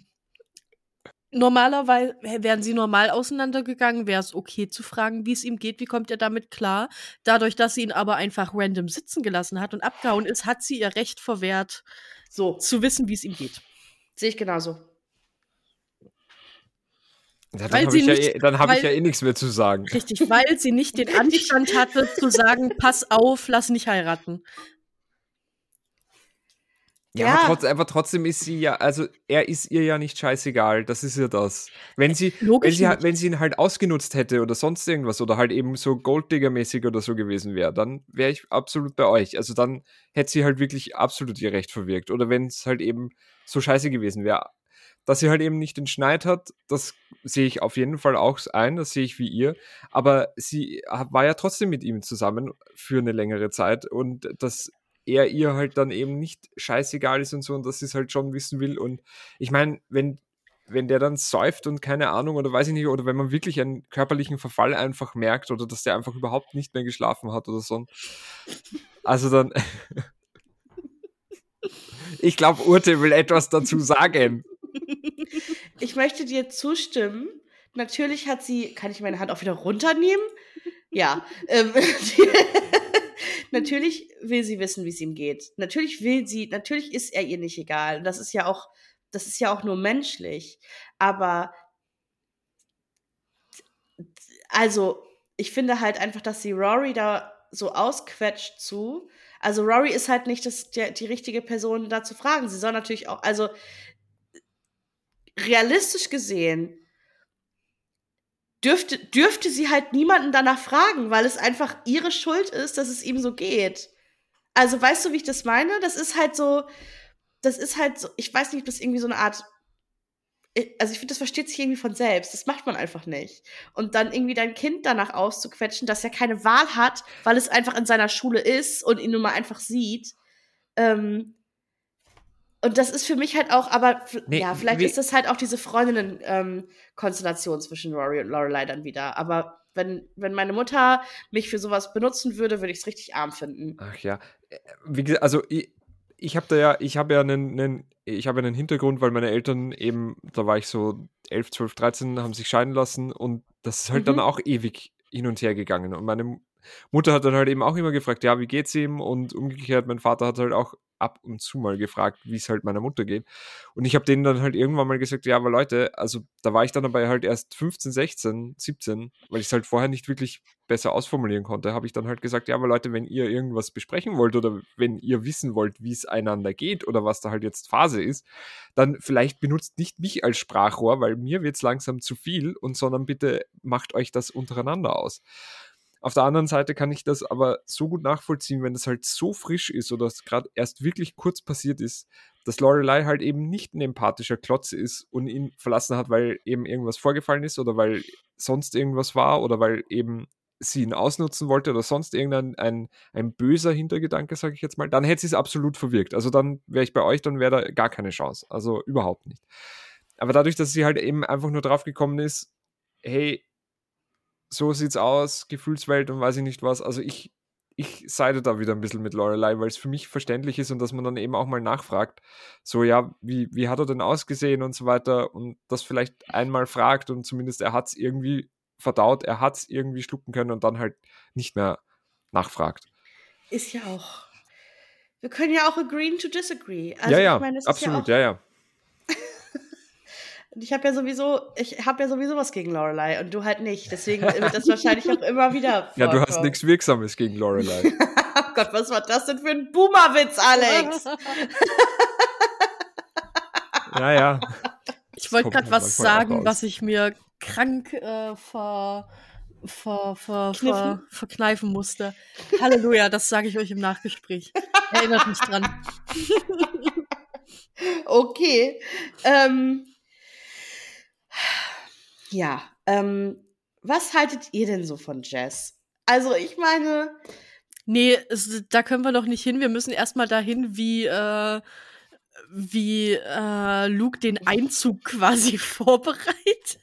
normalerweise wären sie normal auseinandergegangen, wäre es okay zu fragen, wie es ihm geht, wie kommt er damit klar. Dadurch, dass sie ihn aber einfach random sitzen gelassen hat und abgehauen ist, hat sie ihr Recht verwehrt, so zu wissen, wie es ihm geht. Sehe ich genauso. Ja, dann habe ich, ja, eh, hab ich ja eh nichts mehr zu sagen. Richtig, weil sie nicht den Anstand hatte zu sagen, pass auf, lass nicht heiraten. Ja, ja. Aber, trotz, aber, trotzdem ist sie ja, also er ist ihr ja nicht scheißegal, das ist ja das. Wenn sie, wenn sie, wenn sie ihn halt ausgenutzt hätte oder sonst irgendwas oder halt eben so Golddigger-mäßig oder so gewesen wäre, dann wäre ich absolut bei euch. Also dann hätte sie halt wirklich absolut ihr Recht verwirkt. Oder wenn es halt eben so scheiße gewesen wäre dass sie halt eben nicht den Schneid hat, das sehe ich auf jeden Fall auch ein, das sehe ich wie ihr. Aber sie war ja trotzdem mit ihm zusammen für eine längere Zeit und dass er ihr halt dann eben nicht scheißegal ist und so und dass sie es halt schon wissen will. Und ich meine, wenn, wenn der dann säuft und keine Ahnung oder weiß ich nicht, oder wenn man wirklich einen körperlichen Verfall einfach merkt oder dass der einfach überhaupt nicht mehr geschlafen hat oder so. Also dann. ich glaube, Urte will etwas dazu sagen. Ich möchte dir zustimmen. Natürlich hat sie, kann ich meine Hand auch wieder runternehmen? Ja. Ähm, natürlich will sie wissen, wie es ihm geht. Natürlich will sie, natürlich ist er ihr nicht egal. Und das ist ja auch, das ist ja auch nur menschlich. Aber also, ich finde halt einfach, dass sie Rory da so ausquetscht zu. Also Rory ist halt nicht das, der, die richtige Person da zu fragen. Sie soll natürlich auch, also realistisch gesehen dürfte, dürfte sie halt niemanden danach fragen, weil es einfach ihre Schuld ist, dass es ihm so geht. Also weißt du, wie ich das meine? Das ist halt so, das ist halt so, ich weiß nicht, ob das irgendwie so eine Art also ich finde, das versteht sich irgendwie von selbst. Das macht man einfach nicht. Und dann irgendwie dein Kind danach auszuquetschen, dass er keine Wahl hat, weil es einfach in seiner Schule ist und ihn nun mal einfach sieht. Ähm, und das ist für mich halt auch, aber nee, ja, vielleicht ist das halt auch diese Freundinnen-Konstellation ähm, zwischen Rory und Lorelei dann wieder. Aber wenn, wenn meine Mutter mich für sowas benutzen würde, würde ich es richtig arm finden. Ach ja. Äh, wie gesagt, also ich, ich habe da ja, ich habe ja einen, einen ich habe einen Hintergrund, weil meine Eltern eben, da war ich so 11, 12, 13, haben sich scheiden lassen und das ist halt mhm. dann auch ewig hin und her gegangen. Und meine Mutter hat dann halt eben auch immer gefragt, ja, wie geht's ihm? Und umgekehrt, mein Vater hat halt auch ab und zu mal gefragt, wie es halt meiner Mutter geht. Und ich habe denen dann halt irgendwann mal gesagt, ja, aber Leute, also da war ich dann dabei halt erst 15, 16, 17, weil ich es halt vorher nicht wirklich besser ausformulieren konnte, habe ich dann halt gesagt, ja, aber Leute, wenn ihr irgendwas besprechen wollt oder wenn ihr wissen wollt, wie es einander geht oder was da halt jetzt Phase ist, dann vielleicht benutzt nicht mich als Sprachrohr, weil mir wird es langsam zu viel und sondern bitte macht euch das untereinander aus. Auf der anderen Seite kann ich das aber so gut nachvollziehen, wenn das halt so frisch ist oder es gerade erst wirklich kurz passiert ist, dass Lorelei halt eben nicht ein empathischer Klotz ist und ihn verlassen hat, weil eben irgendwas vorgefallen ist oder weil sonst irgendwas war oder weil eben sie ihn ausnutzen wollte oder sonst irgendein ein, ein böser Hintergedanke, sage ich jetzt mal, dann hätte sie es absolut verwirkt. Also dann wäre ich bei euch, dann wäre da gar keine Chance. Also überhaupt nicht. Aber dadurch, dass sie halt eben einfach nur drauf gekommen ist, hey, so sieht's aus, Gefühlswelt und weiß ich nicht was. Also ich, ich seide da wieder ein bisschen mit Lorelei, weil es für mich verständlich ist und dass man dann eben auch mal nachfragt, so ja, wie, wie hat er denn ausgesehen und so weiter und das vielleicht einmal fragt und zumindest er hat es irgendwie verdaut, er hat es irgendwie schlucken können und dann halt nicht mehr nachfragt. Ist ja auch. Wir können ja auch agree to disagree. Also, ja, ja, ich mein, absolut, ja, ja. Ich habe ja sowieso, ich habe ja sowieso was gegen Lorelei und du halt nicht. Deswegen wird das wahrscheinlich auch immer wieder. Vorkommen. Ja, du hast nichts Wirksames gegen Lorelei. oh Gott, was war das denn für ein Boomerwitz, Alex? ja, ja. Ich wollte gerade was sagen, was ich mir krank äh, ver, ver, ver, ver, verkneifen musste. Halleluja, das sage ich euch im Nachgespräch. Erinnert mich dran. okay. Ähm, ja, ähm, was haltet ihr denn so von Jess? Also, ich meine. Nee, es, da können wir noch nicht hin. Wir müssen erstmal dahin, wie, äh, wie äh, Luke den Einzug quasi vorbereitet.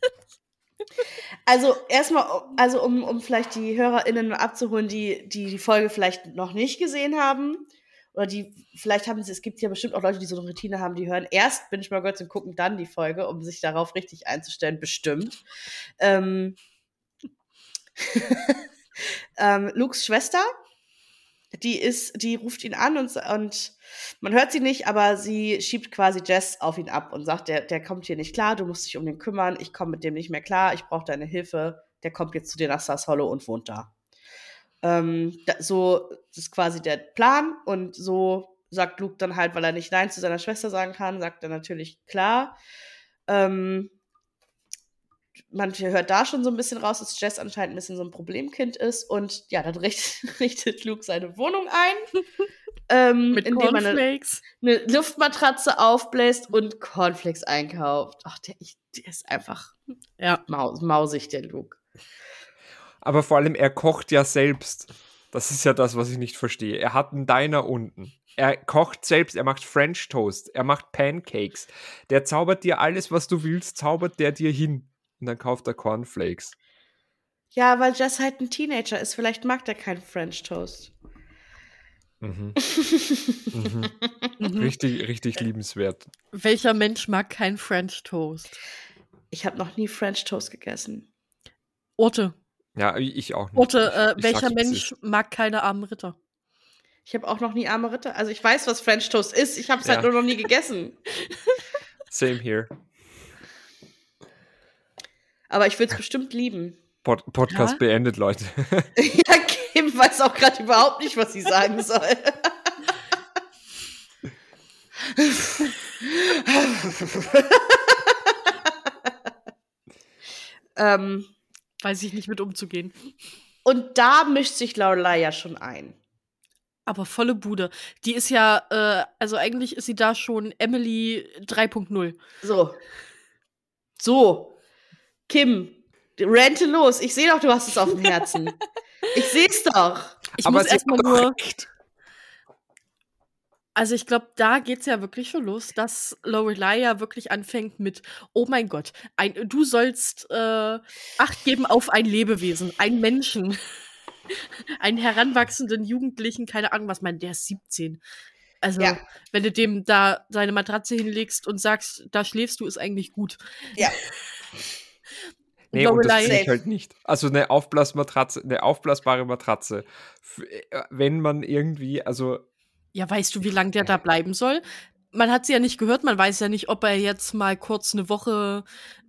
Also erstmal, also um, um vielleicht die HörerInnen abzuholen, die, die die Folge vielleicht noch nicht gesehen haben oder die, vielleicht haben sie, es gibt ja bestimmt auch Leute, die so eine Routine haben, die hören erst My Girls und gucken dann die Folge, um sich darauf richtig einzustellen, bestimmt. Ähm, ähm, Lukes Schwester, die ist, die ruft ihn an und, und man hört sie nicht, aber sie schiebt quasi Jess auf ihn ab und sagt, der, der kommt hier nicht klar, du musst dich um den kümmern, ich komme mit dem nicht mehr klar, ich brauche deine Hilfe, der kommt jetzt zu dir nach Sass Hollow und wohnt da. Ähm, da, so ist quasi der Plan und so sagt Luke dann halt, weil er nicht Nein zu seiner Schwester sagen kann, sagt er natürlich klar. Ähm, man hört da schon so ein bisschen raus, dass Jess anscheinend ein bisschen so ein Problemkind ist und ja, dann richtet, richtet Luke seine Wohnung ein. ähm, Mit indem man eine, eine, Luftmatratze aufbläst und Cornflakes einkauft. Ach, der, ich, der ist einfach ja. maus, mausig, der Luke aber vor allem er kocht ja selbst. Das ist ja das, was ich nicht verstehe. Er hat einen Diner unten. Er kocht selbst, er macht French Toast, er macht Pancakes. Der zaubert dir alles, was du willst, zaubert der dir hin. Und dann kauft er Cornflakes. Ja, weil Jess halt ein Teenager ist. Vielleicht mag der keinen French Toast. Mhm. mhm. mhm. Richtig, richtig liebenswert. Welcher Mensch mag keinen French Toast? Ich habe noch nie French Toast gegessen. Orte. Ja, ich auch nicht. Otte, äh, welcher Mensch mag keine armen Ritter? Ich habe auch noch nie arme Ritter. Also ich weiß, was French Toast ist. Ich habe es halt ja. halt nur noch nie gegessen. Same here. Aber ich würde es bestimmt lieben. Pod Podcast ja? beendet, Leute. ja, Kim weiß auch gerade überhaupt nicht, was sie sagen soll. Ähm, Weiß ich nicht mit umzugehen. Und da mischt sich Lorelei ja schon ein. Aber volle Bude. Die ist ja, äh, also eigentlich ist sie da schon Emily 3.0. So. So. Kim, rente los. Ich sehe doch, du hast es auf dem Herzen. ich sehe es doch. Ich Aber muss erstmal nur. Also ich glaube, da geht's ja wirklich schon los, dass Lorelei ja wirklich anfängt mit, oh mein Gott, ein, du sollst äh, Acht geben auf ein Lebewesen, ein Menschen, einen heranwachsenden Jugendlichen, keine Ahnung was, mein, der ist 17. Also, ja. wenn du dem da seine Matratze hinlegst und sagst, da schläfst du, ist eigentlich gut. Ja. Nee, und das ich halt nicht. Also eine Aufblasmatratze, eine aufblasbare Matratze. Äh, wenn man irgendwie, also ja, weißt du, wie lange der da bleiben soll? Man hat sie ja nicht gehört, man weiß ja nicht, ob er jetzt mal kurz eine Woche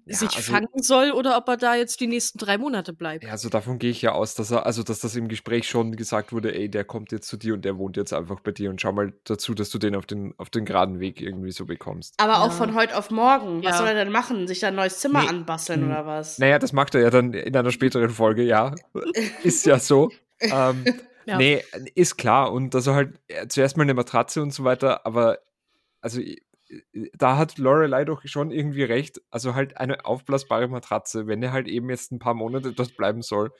ja, sich also, fangen soll oder ob er da jetzt die nächsten drei Monate bleibt. Ja, also davon gehe ich ja aus, dass er, also dass das im Gespräch schon gesagt wurde, ey, der kommt jetzt zu dir und der wohnt jetzt einfach bei dir und schau mal dazu, dass du den auf den, auf den geraden Weg irgendwie so bekommst. Aber ja. auch von heute auf morgen. Was ja. soll er denn machen? Sich da ein neues Zimmer nee. anbasteln hm. oder was? Naja, das macht er ja dann in einer späteren Folge, ja. Ist ja so. ähm, ja. Nee, ist klar. Und dass er halt äh, zuerst mal eine Matratze und so weiter, aber also da hat Lorelei doch schon irgendwie recht. Also halt eine aufblasbare Matratze, wenn er halt eben jetzt ein paar Monate dort bleiben soll.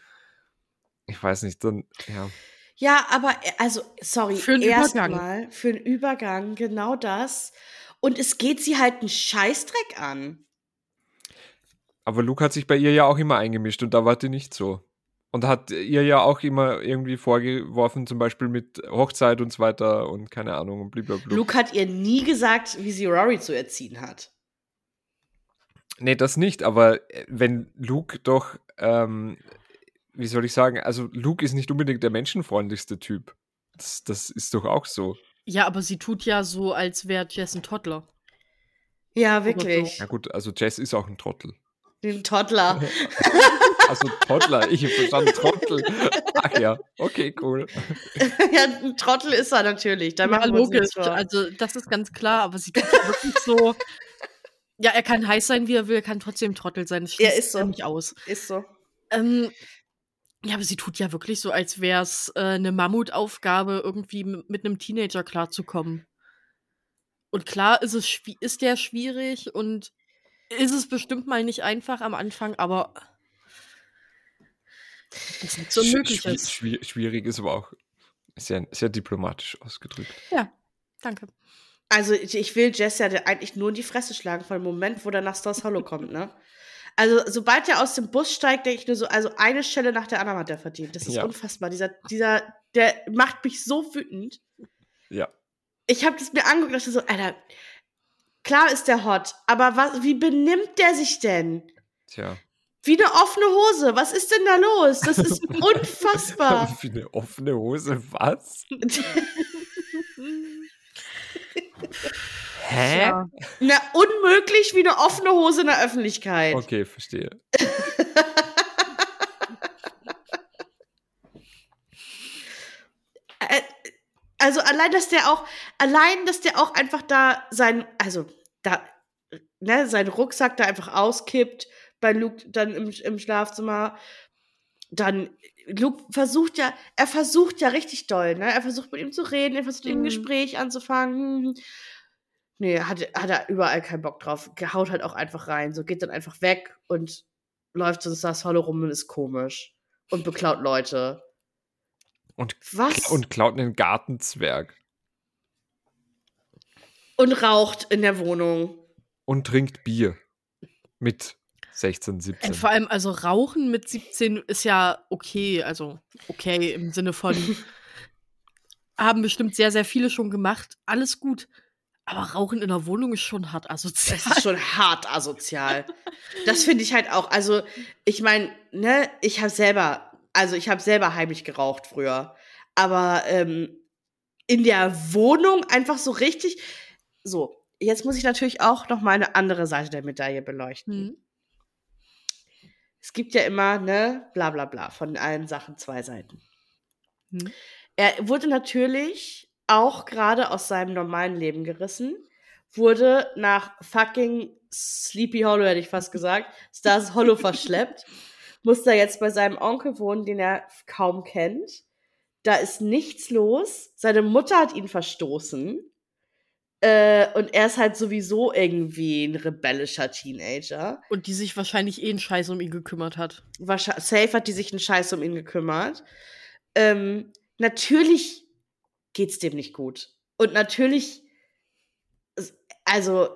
Ich weiß nicht, dann, ja. Ja, aber äh, also, sorry, für erstmal für einen Übergang, genau das. Und es geht sie halt einen Scheißdreck an. Aber Luke hat sich bei ihr ja auch immer eingemischt und da war die nicht so. Und hat ihr ja auch immer irgendwie vorgeworfen, zum Beispiel mit Hochzeit und so weiter und keine Ahnung und blablabla. Luke hat ihr nie gesagt, wie sie Rory zu erziehen hat. Nee, das nicht, aber äh, wenn Luke doch, ähm, wie soll ich sagen, also Luke ist nicht unbedingt der menschenfreundlichste Typ. Das, das ist doch auch so. Ja, aber sie tut ja so, als wäre Jess ein Toddler. Ja, wirklich. So. Ja gut, also Jess ist auch ein Trottel. Den Toddler. Also Toddler, ich habe verstanden, Trottel. Ach ja, okay, cool. ja, ein Trottel ist er natürlich. Da ja, logisch. Also das ist ganz klar, aber sie tut wirklich so. Ja, er kann heiß sein, wie er will, er kann trotzdem Trottel sein. Das ja, ist so. nicht aus. Ist so. Ähm, ja, aber sie tut ja wirklich so, als wäre es äh, eine Mammutaufgabe, irgendwie mit einem Teenager klarzukommen. Und klar ist es ist der schwierig und ist es bestimmt mal nicht einfach am Anfang, aber das ist so möglich ist. Schwierig ist aber auch sehr, sehr diplomatisch ausgedrückt. Ja, danke. Also ich will Jess ja eigentlich nur in die Fresse schlagen von dem Moment, wo der nach Stars Hollow kommt, ne? Also sobald er aus dem Bus steigt, denke ich nur so, also eine Stelle nach der anderen hat er verdient. Das ist ja. unfassbar. Dieser, dieser, der macht mich so wütend. Ja. Ich habe das mir angeguckt und dachte so, Alter, klar ist der hot, aber was, wie benimmt der sich denn? Tja. Wie eine offene Hose. Was ist denn da los? Das ist unfassbar. Wie eine offene Hose, was? Hä? Ja. Na, unmöglich wie eine offene Hose in der Öffentlichkeit. Okay, verstehe. Äh, also allein, dass der auch, allein, dass der auch einfach da sein, also da, ne, seinen Rucksack da einfach auskippt bei Luke dann im, im Schlafzimmer. Dann, Luke versucht ja, er versucht ja richtig doll, ne? Er versucht mit ihm zu reden, er versucht mhm. ihm ein Gespräch anzufangen. Nee, hat, hat er überall keinen Bock drauf. Haut halt auch einfach rein. So geht dann einfach weg und läuft so das Hollow rum und ist komisch. Und beklaut Leute. Und, Was? Und klaut einen Gartenzwerg. Und raucht in der Wohnung. Und trinkt Bier. Mit 16, 17. Vor allem, also Rauchen mit 17 ist ja okay, also okay im Sinne von, haben bestimmt sehr, sehr viele schon gemacht. Alles gut. Aber Rauchen in der Wohnung ist schon hart asozial. Das ist schon hart asozial. das finde ich halt auch. Also, ich meine, ne, ich habe selber, also ich habe selber heimlich geraucht früher. Aber ähm, in der Wohnung einfach so richtig. So, jetzt muss ich natürlich auch noch mal eine andere Seite der Medaille beleuchten. Mhm es gibt ja immer, ne, bla bla bla, von allen Sachen zwei Seiten. Hm. Er wurde natürlich auch gerade aus seinem normalen Leben gerissen, wurde nach fucking Sleepy Hollow, hätte ich fast gesagt, Stars Hollow verschleppt. Muss da jetzt bei seinem Onkel wohnen, den er kaum kennt. Da ist nichts los. Seine Mutter hat ihn verstoßen. Äh, und er ist halt sowieso irgendwie ein rebellischer Teenager. Und die sich wahrscheinlich eh einen Scheiß um ihn gekümmert hat. Wahrscheinlich, safe hat die sich einen Scheiß um ihn gekümmert. Ähm, natürlich geht's dem nicht gut. Und natürlich, also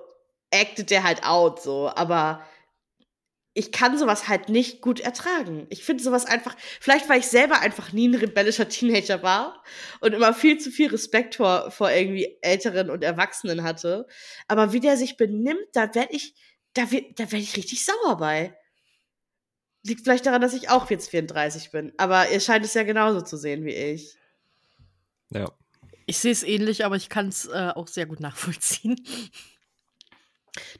actet der halt out so, aber ich kann sowas halt nicht gut ertragen. Ich finde sowas einfach, vielleicht weil ich selber einfach nie ein rebellischer Teenager war und immer viel zu viel Respekt vor, vor irgendwie Älteren und Erwachsenen hatte. Aber wie der sich benimmt, da werde ich, da, da werde ich richtig sauer bei. Liegt vielleicht daran, dass ich auch jetzt 34 bin. Aber ihr scheint es ja genauso zu sehen wie ich. Ja. Ich sehe es ähnlich, aber ich kann es äh, auch sehr gut nachvollziehen.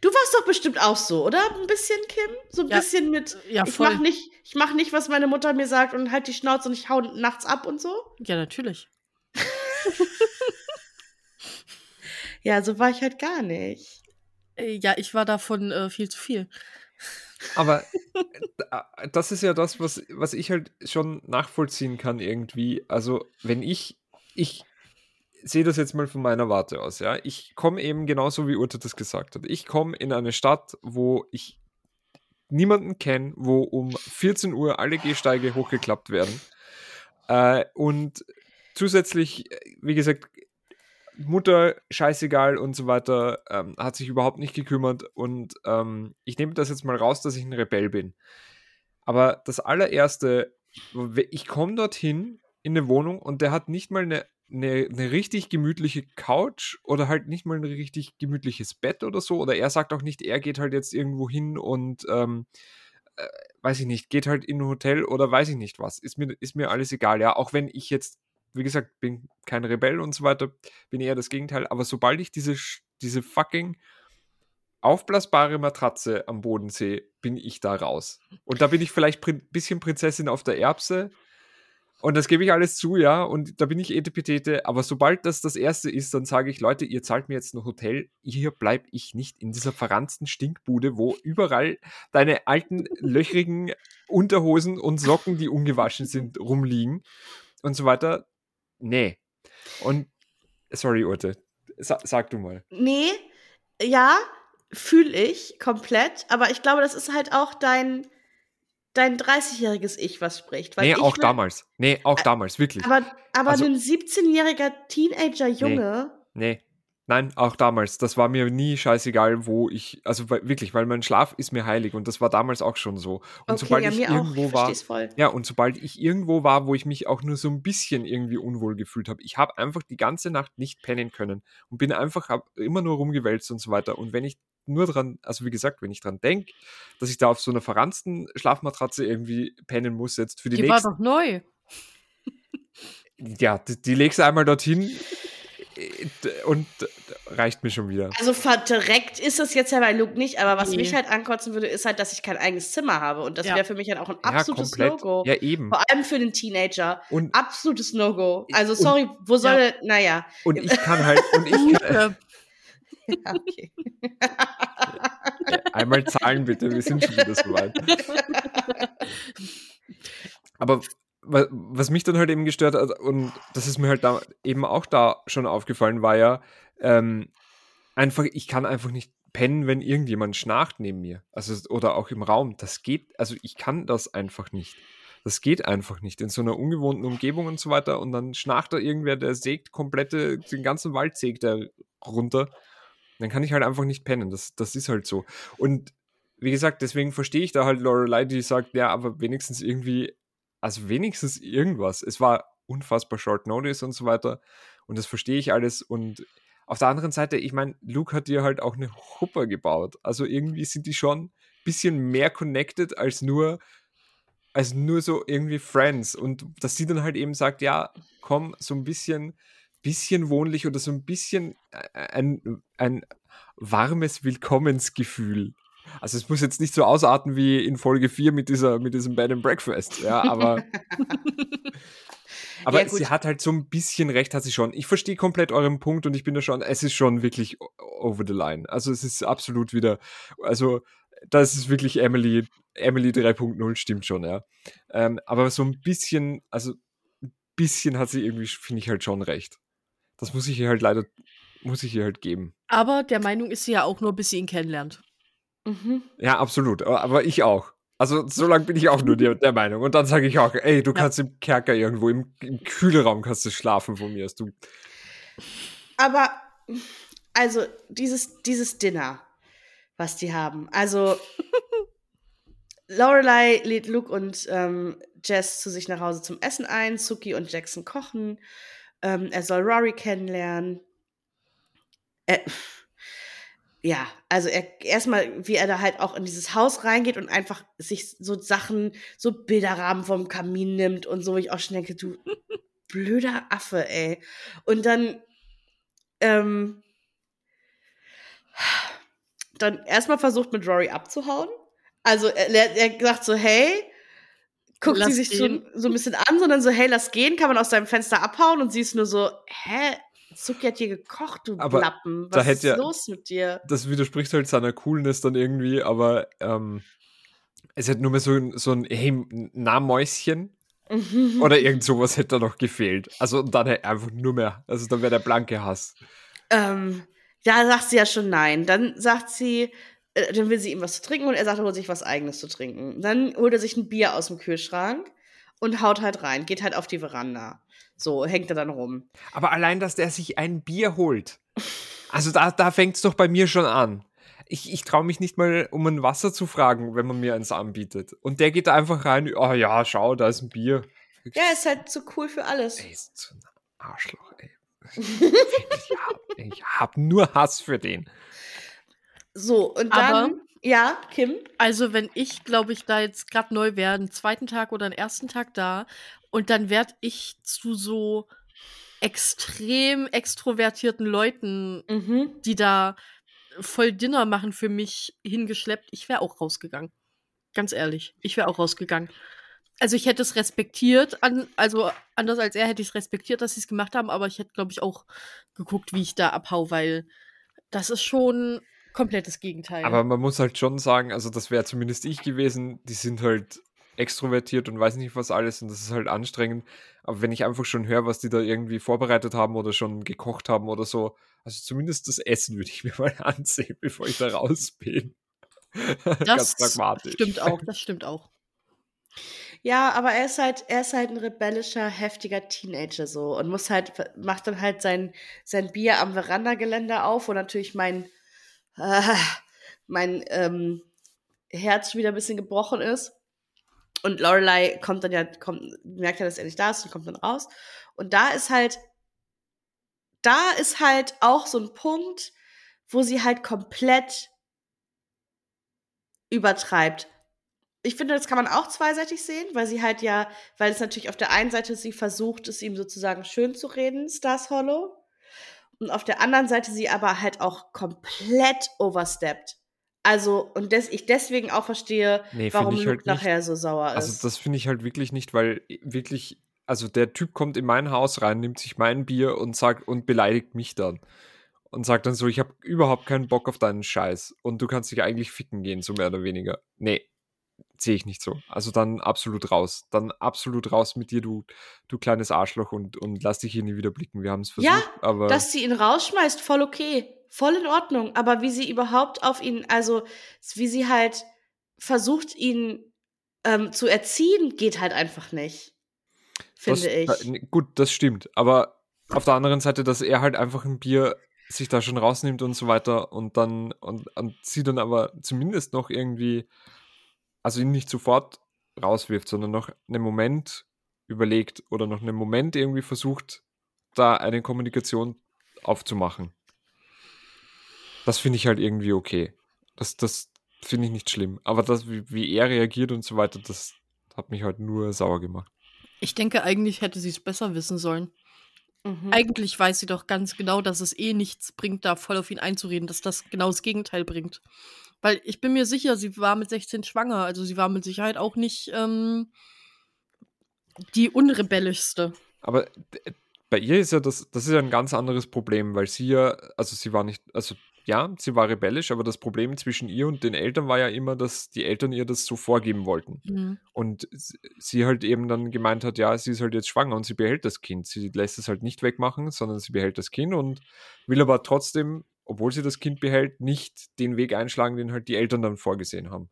Du warst doch bestimmt auch so, oder? Ein bisschen, Kim? So ein ja, bisschen mit, ja, ich mach nicht, ich mach nicht, was meine Mutter mir sagt und halt die Schnauze und ich hau nachts ab und so? Ja, natürlich. ja, so war ich halt gar nicht. Äh, ja, ich war davon äh, viel zu viel. Aber äh, das ist ja das, was, was ich halt schon nachvollziehen kann irgendwie. Also, wenn ich, ich sehe das jetzt mal von meiner Warte aus, ja. Ich komme eben genauso, wie Urte das gesagt hat. Ich komme in eine Stadt, wo ich niemanden kenne, wo um 14 Uhr alle Gehsteige hochgeklappt werden. Äh, und zusätzlich, wie gesagt, Mutter, scheißegal und so weiter, ähm, hat sich überhaupt nicht gekümmert. Und ähm, ich nehme das jetzt mal raus, dass ich ein Rebell bin. Aber das allererste, ich komme dorthin in eine Wohnung und der hat nicht mal eine eine, eine richtig gemütliche Couch oder halt nicht mal ein richtig gemütliches Bett oder so. Oder er sagt auch nicht, er geht halt jetzt irgendwo hin und ähm, äh, weiß ich nicht, geht halt in ein Hotel oder weiß ich nicht was. Ist mir, ist mir alles egal, ja. Auch wenn ich jetzt, wie gesagt, bin kein Rebell und so weiter, bin eher das Gegenteil. Aber sobald ich diese, diese fucking aufblasbare Matratze am Boden sehe, bin ich da raus. Und da bin ich vielleicht ein bisschen Prinzessin auf der Erbse und das gebe ich alles zu, ja, und da bin ich Etepetete, aber sobald das das erste ist, dann sage ich, Leute, ihr zahlt mir jetzt ein Hotel, hier bleibe ich nicht in dieser verranzten Stinkbude, wo überall deine alten, löchrigen Unterhosen und Socken, die ungewaschen sind, rumliegen und so weiter. Nee. Und, sorry, Urte, sa sag du mal. Nee, ja, fühle ich komplett, aber ich glaube, das ist halt auch dein dein 30-jähriges Ich was spricht. Weil nee, auch will, damals. Nee, auch damals, wirklich. Aber, aber also, ein 17-jähriger Teenager-Junge. Nee, nee, nein, auch damals. Das war mir nie scheißegal, wo ich, also wirklich, weil mein Schlaf ist mir heilig und das war damals auch schon so. Und okay, sobald ja, ich irgendwo ich war, voll. ja, und sobald ich irgendwo war, wo ich mich auch nur so ein bisschen irgendwie unwohl gefühlt habe, ich habe einfach die ganze Nacht nicht pennen können und bin einfach immer nur rumgewälzt und so weiter. Und wenn ich nur dran, also wie gesagt, wenn ich dran denke, dass ich da auf so einer verranzten Schlafmatratze irgendwie pennen muss jetzt für die, die nächsten. Die war doch neu. Ja, die, die legst du einmal dorthin äh, und reicht mir schon wieder. Also verdreckt ist das jetzt ja bei Luke nicht, aber was nee. mich halt ankotzen würde, ist halt, dass ich kein eigenes Zimmer habe. Und das ja. wäre für mich halt auch ein absolutes ja, No-Go. Ja, eben. Vor allem für den Teenager. Und absolutes No-Go. Also sorry, und, wo soll, ja. naja. Und ich kann halt, und ich kann, Okay. Einmal zahlen bitte, wir sind schon wieder so weit. Aber was mich dann halt eben gestört hat, und das ist mir halt da eben auch da schon aufgefallen, war ja, ähm, einfach, ich kann einfach nicht pennen, wenn irgendjemand schnarcht neben mir. Also, oder auch im Raum. Das geht, also ich kann das einfach nicht. Das geht einfach nicht in so einer ungewohnten Umgebung und so weiter. Und dann schnarcht da irgendwer, der sägt komplette, den ganzen Wald sägt er runter. Dann kann ich halt einfach nicht pennen. Das, das ist halt so. Und wie gesagt, deswegen verstehe ich da halt Lorelei, die sagt, ja, aber wenigstens irgendwie, also wenigstens irgendwas. Es war unfassbar short notice und so weiter. Und das verstehe ich alles. Und auf der anderen Seite, ich meine, Luke hat dir halt auch eine Hupper gebaut. Also irgendwie sind die schon ein bisschen mehr connected als nur, als nur so irgendwie Friends. Und dass sie dann halt eben sagt, ja, komm, so ein bisschen bisschen wohnlich oder so ein bisschen äh, ein, ein warmes Willkommensgefühl. Also es muss jetzt nicht so ausarten wie in Folge 4 mit, dieser, mit diesem Bed and Breakfast, ja, aber, aber ja, sie hat halt so ein bisschen recht, hat sie schon. Ich verstehe komplett euren Punkt und ich bin da schon, es ist schon wirklich over the line. Also es ist absolut wieder, also das ist wirklich Emily, Emily 3.0 stimmt schon, ja. Ähm, aber so ein bisschen, also ein bisschen hat sie irgendwie, finde ich halt schon recht. Das muss ich ihr halt leider, muss ich ihr halt geben. Aber der Meinung ist sie ja auch nur, bis sie ihn kennenlernt. Mhm. Ja, absolut. Aber ich auch. Also so lange bin ich auch nur der, der Meinung. Und dann sage ich auch, ey, du ja. kannst im Kerker irgendwo, im, im Kühlraum kannst du schlafen von mir. Du. Aber, also, dieses, dieses Dinner, was die haben. Also, Lorelei lädt Luke und ähm, Jess zu sich nach Hause zum Essen ein. Suki und Jackson kochen. Ähm, er soll Rory kennenlernen. Äh, ja, also er erstmal, wie er da halt auch in dieses Haus reingeht und einfach sich so Sachen, so Bilderrahmen vom Kamin nimmt und so, ich auch schon denke, du blöder Affe, ey. Und dann, ähm, dann erstmal versucht mit Rory abzuhauen. Also er, er sagt so, hey, guckt lass sie sich so, so ein bisschen an, sondern so, hey, lass gehen, kann man aus deinem Fenster abhauen und sie ist nur so, hä, Zucki hat hier gekocht, du aber Blappen. Was ist ja, los mit dir? Das widerspricht halt seiner Coolness dann irgendwie, aber ähm, es hätte nur mehr so, so ein, hey, na Mäuschen. Oder irgend sowas hätte da noch gefehlt. Also dann einfach nur mehr. Also dann wäre der blanke Hass. Ähm, ja, sagt sie ja schon nein. Dann sagt sie, dann will sie ihm was zu trinken und er sagt, er holt sich was eigenes zu trinken. Dann holt er sich ein Bier aus dem Kühlschrank und haut halt rein, geht halt auf die Veranda. So hängt er dann rum. Aber allein, dass der sich ein Bier holt. Also da, da fängt es doch bei mir schon an. Ich, ich traue mich nicht mal, um ein Wasser zu fragen, wenn man mir eins anbietet. Und der geht da einfach rein, oh ja, schau, da ist ein Bier. Ja, ist halt zu so cool für alles. Ey, ist so ein Arschloch, ey. ich habe hab nur Hass für den. So, und dann, Aber, ja, Kim? Also, wenn ich, glaube ich, da jetzt gerade neu wäre, einen zweiten Tag oder einen ersten Tag da und dann werde ich zu so extrem extrovertierten Leuten, mhm. die da voll Dinner machen für mich hingeschleppt. Ich wäre auch rausgegangen. Ganz ehrlich, ich wäre auch rausgegangen. Also ich hätte es respektiert, an, also anders als er hätte ich es respektiert, dass sie es gemacht haben, aber ich hätte, glaube ich, auch geguckt, wie ich da abhau, weil das ist schon komplettes Gegenteil. Aber man muss halt schon sagen, also das wäre zumindest ich gewesen, die sind halt extrovertiert und weiß nicht was alles und das ist halt anstrengend. Aber wenn ich einfach schon höre, was die da irgendwie vorbereitet haben oder schon gekocht haben oder so, also zumindest das Essen würde ich mir mal ansehen, bevor ich da raus bin. Das stimmt auch, das stimmt auch. Ja, aber er ist halt, er ist halt ein rebellischer, heftiger Teenager so und muss halt, macht dann halt sein, sein Bier am Verandageländer auf, wo natürlich mein, äh, mein ähm, Herz wieder ein bisschen gebrochen ist. Und Lorelei kommt dann ja, kommt, merkt ja, dass er nicht da ist und kommt dann raus. Und da ist halt, da ist halt auch so ein Punkt, wo sie halt komplett übertreibt. Ich finde, das kann man auch zweiseitig sehen, weil sie halt ja, weil es natürlich auf der einen Seite sie versucht, es ihm sozusagen schön zu reden, Stars Hollow. Und auf der anderen Seite sie aber halt auch komplett oversteppt. Also, und des, ich deswegen auch verstehe, nee, warum Luke halt nachher so sauer also, ist. Also, das finde ich halt wirklich nicht, weil wirklich, also der Typ kommt in mein Haus rein, nimmt sich mein Bier und sagt und beleidigt mich dann. Und sagt dann so, ich habe überhaupt keinen Bock auf deinen Scheiß. Und du kannst dich eigentlich ficken gehen, so mehr oder weniger. Nee, sehe ich nicht so. Also dann absolut raus. Dann absolut raus mit dir, du, du kleines Arschloch und, und lass dich hier nie wieder blicken. Wir haben es versucht. Ja, aber dass sie ihn rausschmeißt, voll okay voll in Ordnung. Aber wie sie überhaupt auf ihn, also wie sie halt versucht, ihn ähm, zu erziehen, geht halt einfach nicht. Finde das, ich. Gut, das stimmt. Aber auf der anderen Seite, dass er halt einfach ein Bier sich da schon rausnimmt und so weiter und dann und, und sie dann aber zumindest noch irgendwie, also ihn nicht sofort rauswirft, sondern noch einen Moment überlegt oder noch einen Moment irgendwie versucht, da eine Kommunikation aufzumachen. Das finde ich halt irgendwie okay. Das, das finde ich nicht schlimm. Aber das, wie, wie er reagiert und so weiter, das hat mich halt nur sauer gemacht. Ich denke, eigentlich hätte sie es besser wissen sollen. Mhm. Eigentlich weiß sie doch ganz genau, dass es eh nichts bringt, da voll auf ihn einzureden, dass das genau das Gegenteil bringt. Weil ich bin mir sicher, sie war mit 16 schwanger, also sie war mit Sicherheit auch nicht ähm, die unrebellischste. Aber bei ihr ist ja das, das ist ja ein ganz anderes Problem, weil sie ja, also sie war nicht, also ja, sie war rebellisch, aber das Problem zwischen ihr und den Eltern war ja immer, dass die Eltern ihr das so vorgeben wollten. Mhm. Und sie halt eben dann gemeint hat, ja, sie ist halt jetzt schwanger und sie behält das Kind. Sie lässt es halt nicht wegmachen, sondern sie behält das Kind und will aber trotzdem, obwohl sie das Kind behält, nicht den Weg einschlagen, den halt die Eltern dann vorgesehen haben.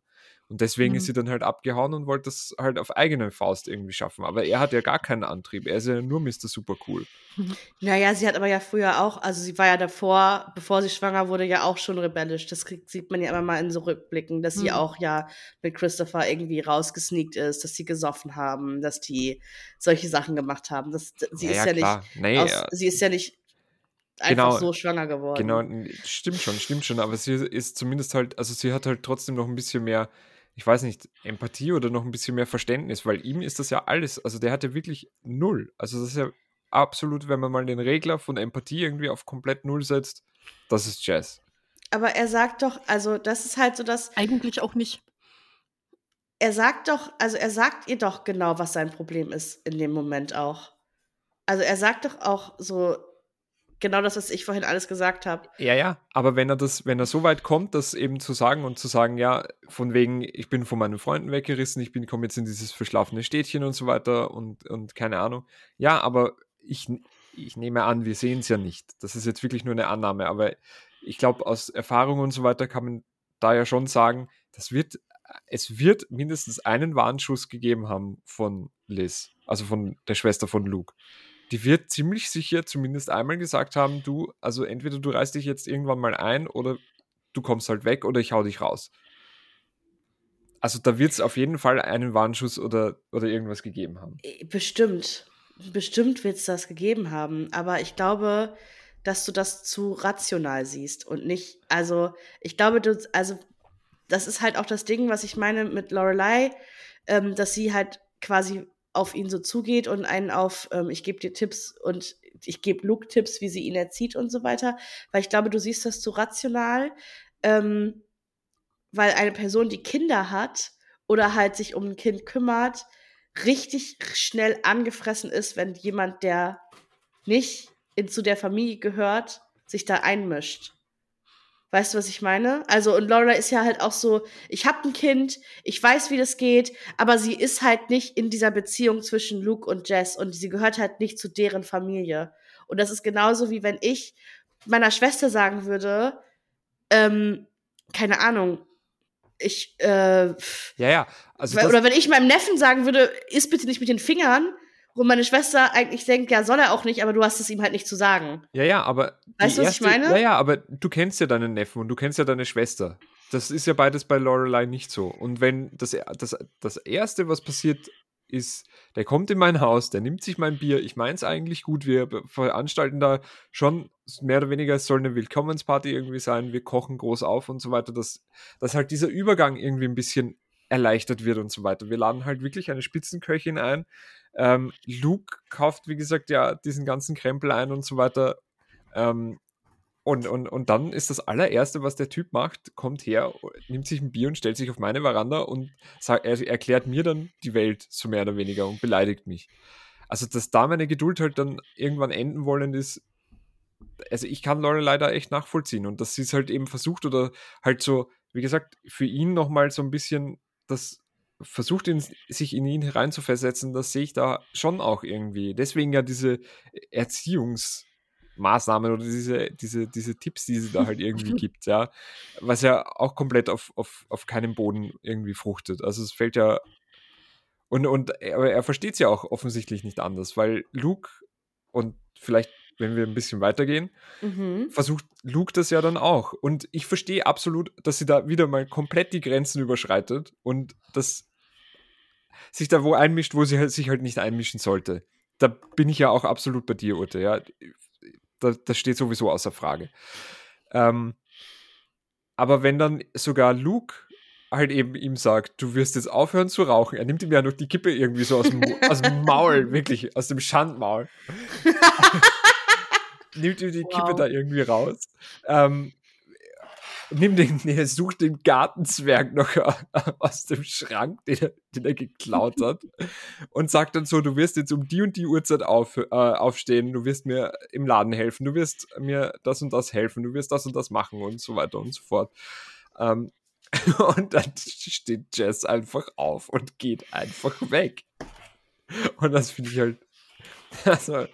Und deswegen mhm. ist sie dann halt abgehauen und wollte das halt auf eigene Faust irgendwie schaffen. Aber er hat ja gar keinen Antrieb. Er ist ja nur Mr. Super Cool. Naja, sie hat aber ja früher auch, also sie war ja davor, bevor sie schwanger wurde, ja auch schon rebellisch. Das kriegt, sieht man ja immer mal in so Rückblicken, dass mhm. sie auch ja mit Christopher irgendwie rausgesneakt ist, dass sie gesoffen haben, dass die solche Sachen gemacht haben. Das, sie ja, ist ja, ja nicht, nee, aus, sie ist ja nicht einfach genau, so schwanger geworden. Genau, stimmt schon, stimmt schon. Aber sie ist zumindest halt, also sie hat halt trotzdem noch ein bisschen mehr ich weiß nicht, Empathie oder noch ein bisschen mehr Verständnis, weil ihm ist das ja alles, also der hatte wirklich null. Also das ist ja absolut, wenn man mal den Regler von Empathie irgendwie auf komplett null setzt, das ist Jazz. Aber er sagt doch, also das ist halt so das. Eigentlich auch nicht. Er sagt doch, also er sagt ihr doch genau, was sein Problem ist in dem Moment auch. Also er sagt doch auch so, genau das, was ich vorhin alles gesagt habe. Ja, ja, aber wenn er das, wenn er so weit kommt, das eben zu sagen und zu sagen, ja, von wegen, ich bin von meinen Freunden weggerissen, ich bin, komme jetzt in dieses verschlafene Städtchen und so weiter und, und keine Ahnung. Ja, aber ich, ich nehme an, wir sehen es ja nicht. Das ist jetzt wirklich nur eine Annahme, aber ich glaube, aus Erfahrung und so weiter kann man da ja schon sagen, das wird, es wird mindestens einen Warnschuss gegeben haben von Liz, also von der Schwester von Luke die wird ziemlich sicher zumindest einmal gesagt haben, du, also entweder du reißt dich jetzt irgendwann mal ein oder du kommst halt weg oder ich hau dich raus. Also da wird es auf jeden Fall einen Warnschuss oder, oder irgendwas gegeben haben. Äh, bestimmt. Bestimmt wird es das gegeben haben. Aber ich glaube, dass du das zu rational siehst und nicht, also ich glaube, du, also das ist halt auch das Ding, was ich meine mit Lorelei, ähm, dass sie halt quasi auf ihn so zugeht und einen auf, ähm, ich gebe dir Tipps und ich gebe Luke Tipps, wie sie ihn erzieht und so weiter. Weil ich glaube, du siehst das zu rational, ähm, weil eine Person, die Kinder hat oder halt sich um ein Kind kümmert, richtig schnell angefressen ist, wenn jemand, der nicht in, zu der Familie gehört, sich da einmischt. Weißt du, was ich meine? Also, und Laura ist ja halt auch so, ich habe ein Kind, ich weiß, wie das geht, aber sie ist halt nicht in dieser Beziehung zwischen Luke und Jess und sie gehört halt nicht zu deren Familie. Und das ist genauso wie wenn ich meiner Schwester sagen würde, ähm, keine Ahnung, ich, äh, ja, ja. Also oder wenn ich meinem Neffen sagen würde, isst bitte nicht mit den Fingern, wo meine Schwester eigentlich denkt, ja, soll er auch nicht, aber du hast es ihm halt nicht zu sagen. Ja, ja, aber. Weißt du, was ich meine? Ja, ja, aber du kennst ja deinen Neffen und du kennst ja deine Schwester. Das ist ja beides bei Lorelei nicht so. Und wenn das, das, das Erste, was passiert, ist, der kommt in mein Haus, der nimmt sich mein Bier, ich meine es eigentlich gut, wir veranstalten da schon mehr oder weniger, es soll eine Willkommensparty irgendwie sein, wir kochen groß auf und so weiter, dass, dass halt dieser Übergang irgendwie ein bisschen erleichtert wird und so weiter. Wir laden halt wirklich eine Spitzenköchin ein, ähm, Luke kauft, wie gesagt, ja diesen ganzen Krempel ein und so weiter. Ähm, und, und, und dann ist das allererste, was der Typ macht, kommt her, nimmt sich ein Bier und stellt sich auf meine Veranda und sagt, er erklärt mir dann die Welt, so mehr oder weniger, und beleidigt mich. Also, dass da meine Geduld halt dann irgendwann enden wollen ist, also ich kann Lore leider echt nachvollziehen und dass sie es halt eben versucht oder halt so, wie gesagt, für ihn nochmal so ein bisschen das versucht, ihn, sich in ihn hereinzuversetzen, das sehe ich da schon auch irgendwie. Deswegen ja diese Erziehungsmaßnahmen oder diese, diese, diese Tipps, die sie da halt irgendwie gibt, ja. Was ja auch komplett auf, auf, auf keinem Boden irgendwie fruchtet. Also es fällt ja. Und, und aber er versteht es ja auch offensichtlich nicht anders, weil Luke und vielleicht wenn wir ein bisschen weitergehen, mhm. versucht Luke das ja dann auch. Und ich verstehe absolut, dass sie da wieder mal komplett die Grenzen überschreitet und das sich da wo einmischt, wo sie halt, sich halt nicht einmischen sollte. Da bin ich ja auch absolut bei dir, Ute. Ja? Da, das steht sowieso außer Frage. Ähm, aber wenn dann sogar Luke halt eben ihm sagt, du wirst jetzt aufhören zu rauchen, er nimmt ihm ja noch die Kippe irgendwie so aus dem, aus dem Maul, wirklich, aus dem Schandmaul. nimmt ihm die wow. Kippe da irgendwie raus. Ähm, nimmt den, er sucht den Gartenzwerg noch aus dem Schrank, den er, den er geklaut hat, und sagt dann so: Du wirst jetzt um die und die Uhrzeit auf, äh, aufstehen, du wirst mir im Laden helfen, du wirst mir das und das helfen, du wirst das und das machen und so weiter und so fort. Ähm, und dann steht Jess einfach auf und geht einfach weg. Und das finde ich halt. Also,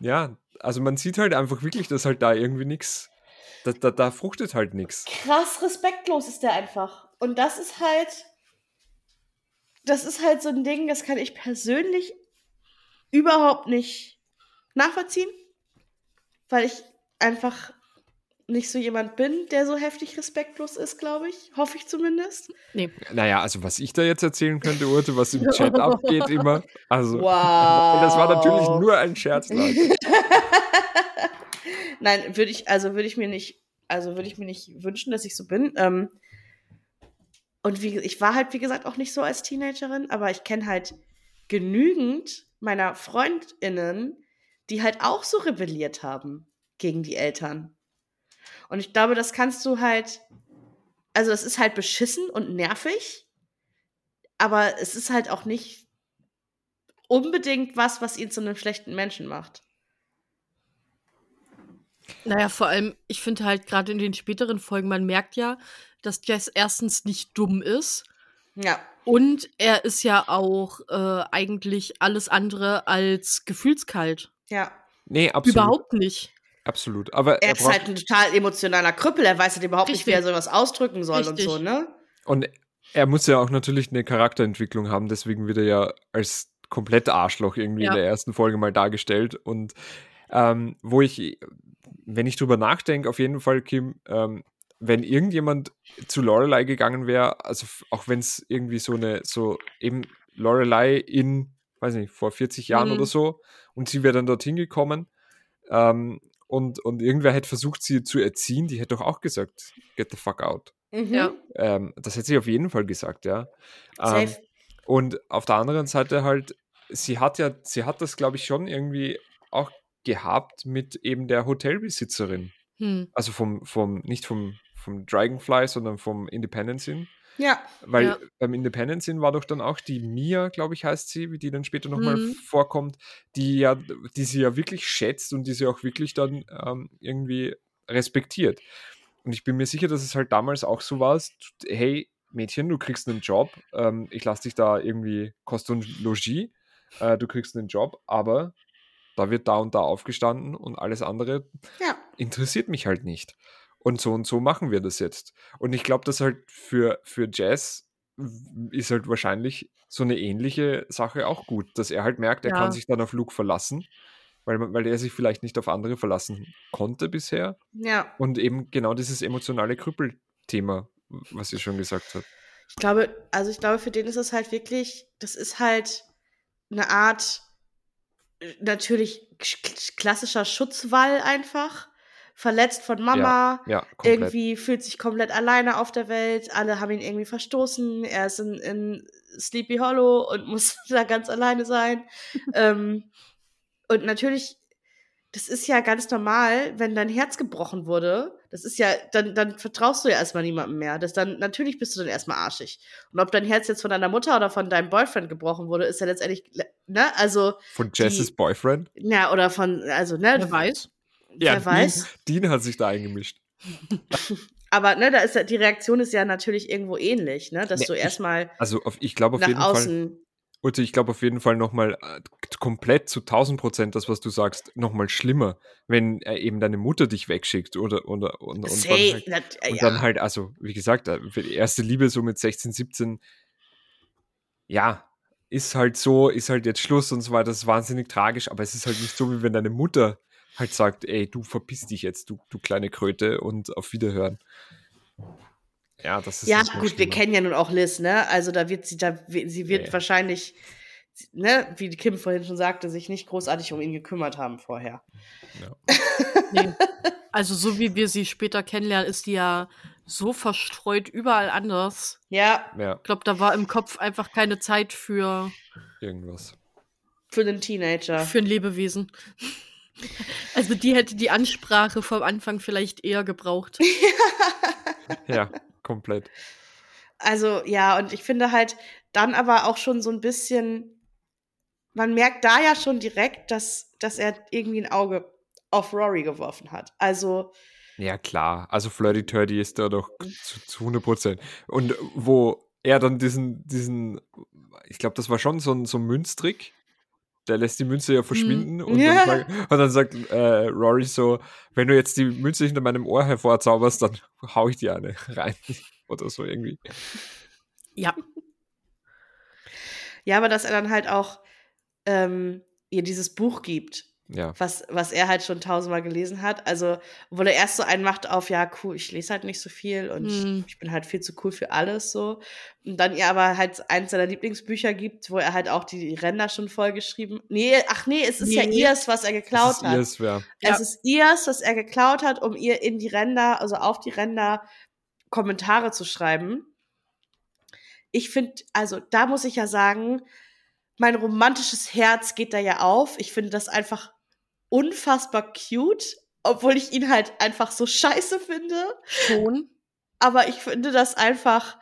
ja, also man sieht halt einfach wirklich, dass halt da irgendwie nichts. Da, da, da fruchtet halt nichts. Krass respektlos ist der einfach. Und das ist halt. Das ist halt so ein Ding, das kann ich persönlich überhaupt nicht nachvollziehen. Weil ich einfach nicht so jemand bin, der so heftig respektlos ist, glaube ich. Hoffe ich zumindest. Nee. Naja, also was ich da jetzt erzählen könnte, Urte, was im Chat abgeht immer. Also, wow. das war natürlich nur ein Scherz, Leute. Nein, würde ich, also würde ich mir nicht, also würde ich mir nicht wünschen, dass ich so bin. Ähm, und wie, ich war halt, wie gesagt, auch nicht so als Teenagerin, aber ich kenne halt genügend meiner FreundInnen, die halt auch so rebelliert haben gegen die Eltern. Und ich glaube, das kannst du halt, also es ist halt beschissen und nervig, aber es ist halt auch nicht unbedingt was, was ihn zu einem schlechten Menschen macht. Naja, vor allem, ich finde halt gerade in den späteren Folgen, man merkt ja, dass Jess erstens nicht dumm ist. Ja. Und er ist ja auch äh, eigentlich alles andere als gefühlskalt. Ja. Nee, absolut. Überhaupt nicht. Absolut. Aber er, er ist halt ein total emotionaler Krüppel. Er weiß halt überhaupt Richtig. nicht, wie er sowas ausdrücken soll Richtig. und so, ne? Und er muss ja auch natürlich eine Charakterentwicklung haben, deswegen wird er ja als komplett Arschloch irgendwie ja. in der ersten Folge mal dargestellt. Und ähm, wo ich, wenn ich drüber nachdenke, auf jeden Fall, Kim, ähm, wenn irgendjemand zu Lorelei gegangen wäre, also auch wenn es irgendwie so eine, so eben Lorelei in, weiß nicht, vor 40 Jahren mhm. oder so, und sie wäre dann dorthin gekommen, ähm, und, und irgendwer hätte versucht, sie zu erziehen, die hätte doch auch gesagt, get the fuck out. Mhm. Ja. Ähm, das hätte sie auf jeden Fall gesagt, ja. Ähm, und auf der anderen Seite halt, sie hat ja, sie hat das, glaube ich, schon irgendwie auch gehabt mit eben der Hotelbesitzerin. Hm. Also vom, vom, nicht vom, vom Dragonfly, sondern vom Independence Inn. Ja. Weil ja. beim Independence Inn war doch dann auch die Mia, glaube ich, heißt sie, wie die dann später nochmal mhm. vorkommt, die ja, die sie ja wirklich schätzt und die sie auch wirklich dann ähm, irgendwie respektiert. Und ich bin mir sicher, dass es halt damals auch so war, hey, Mädchen, du kriegst einen Job, ähm, ich lasse dich da irgendwie Kost und Logis, äh, du kriegst einen Job, aber da wird da und da aufgestanden und alles andere ja. interessiert mich halt nicht. Und so und so machen wir das jetzt. Und ich glaube, dass halt für, für Jazz ist halt wahrscheinlich so eine ähnliche Sache auch gut, dass er halt merkt, er ja. kann sich dann auf Luke verlassen, weil, weil er sich vielleicht nicht auf andere verlassen konnte bisher. Ja. Und eben genau dieses emotionale Krüppelthema, was ihr schon gesagt habt. Ich glaube, also ich glaube, für den ist es halt wirklich, das ist halt eine Art natürlich klassischer Schutzwall einfach. Verletzt von Mama, ja, ja, irgendwie fühlt sich komplett alleine auf der Welt, alle haben ihn irgendwie verstoßen, er ist in, in Sleepy Hollow und muss da ganz alleine sein. ähm, und natürlich, das ist ja ganz normal, wenn dein Herz gebrochen wurde, das ist ja, dann, dann vertraust du ja erstmal niemandem mehr. Das dann, natürlich bist du dann erstmal arschig. Und ob dein Herz jetzt von deiner Mutter oder von deinem Boyfriend gebrochen wurde, ist ja letztendlich, ne, also. Von Jesses die, Boyfriend? Ja, oder von, also, ne. Wer weiß. Ja, Wer weiß. Dean, Dean hat sich da eingemischt. Aber ne, da ist die Reaktion ist ja natürlich irgendwo ähnlich, ne, dass nee, du erstmal also auf, ich glaube auf jeden außen Fall Ute, ich glaube auf jeden Fall nochmal äh, komplett zu 1000 Prozent das, was du sagst, nochmal schlimmer, wenn äh, eben deine Mutter dich wegschickt oder, oder und, und, dann, halt, und ja. dann halt, also wie gesagt, äh, die erste Liebe so mit 16, 17, ja, ist halt so, ist halt jetzt Schluss und so weiter, das ist wahnsinnig tragisch, aber es ist halt nicht so, wie wenn deine Mutter halt sagt, ey, du verpiss dich jetzt, du, du kleine Kröte und auf Wiederhören. Ja, das ist. Ja, gut, wir kennen ja nun auch Liz, ne? Also da wird sie, da, sie wird ja. wahrscheinlich, ne, wie Kim vorhin schon sagte, sich nicht großartig um ihn gekümmert haben vorher. Ja. nee. Also so wie wir sie später kennenlernen, ist die ja so verstreut überall anders. Ja. ja. Ich glaube, da war im Kopf einfach keine Zeit für irgendwas. Für den Teenager. Für ein Lebewesen. Also die hätte die Ansprache vom Anfang vielleicht eher gebraucht. ja, komplett. Also ja, und ich finde halt dann aber auch schon so ein bisschen, man merkt da ja schon direkt, dass, dass er irgendwie ein Auge auf Rory geworfen hat. Also. Ja, klar. Also Flirty Turdy ist da doch zu, zu 100 Prozent. Und wo er dann diesen, diesen, ich glaube, das war schon so ein, so ein Münztrick. Der lässt die Münze ja verschwinden mm. und, ja. Dann sagt, und, dann sagt, äh, Rory so, wenn du jetzt die Münze hinter meinem Ohr hervorzauberst, dann hau ich dir eine rein. Oder so irgendwie. Ja. Ja, aber dass er dann halt auch ähm, ihr dieses Buch gibt ja. Was, was er halt schon tausendmal gelesen hat. Also, obwohl er erst so einen macht auf, ja, cool, ich lese halt nicht so viel und mm. ich bin halt viel zu cool für alles so. Und dann ihr aber halt eins seiner Lieblingsbücher gibt, wo er halt auch die Ränder schon vollgeschrieben. Nee, ach nee, es ist nee. ja ihrs, was er geklaut es ist hat. Ihrs, ja. Es ja. ist ihrs, was er geklaut hat, um ihr in die Ränder, also auf die Ränder Kommentare zu schreiben. Ich finde, also da muss ich ja sagen, mein romantisches Herz geht da ja auf. Ich finde das einfach unfassbar cute, obwohl ich ihn halt einfach so scheiße finde. Schon. Aber ich finde das einfach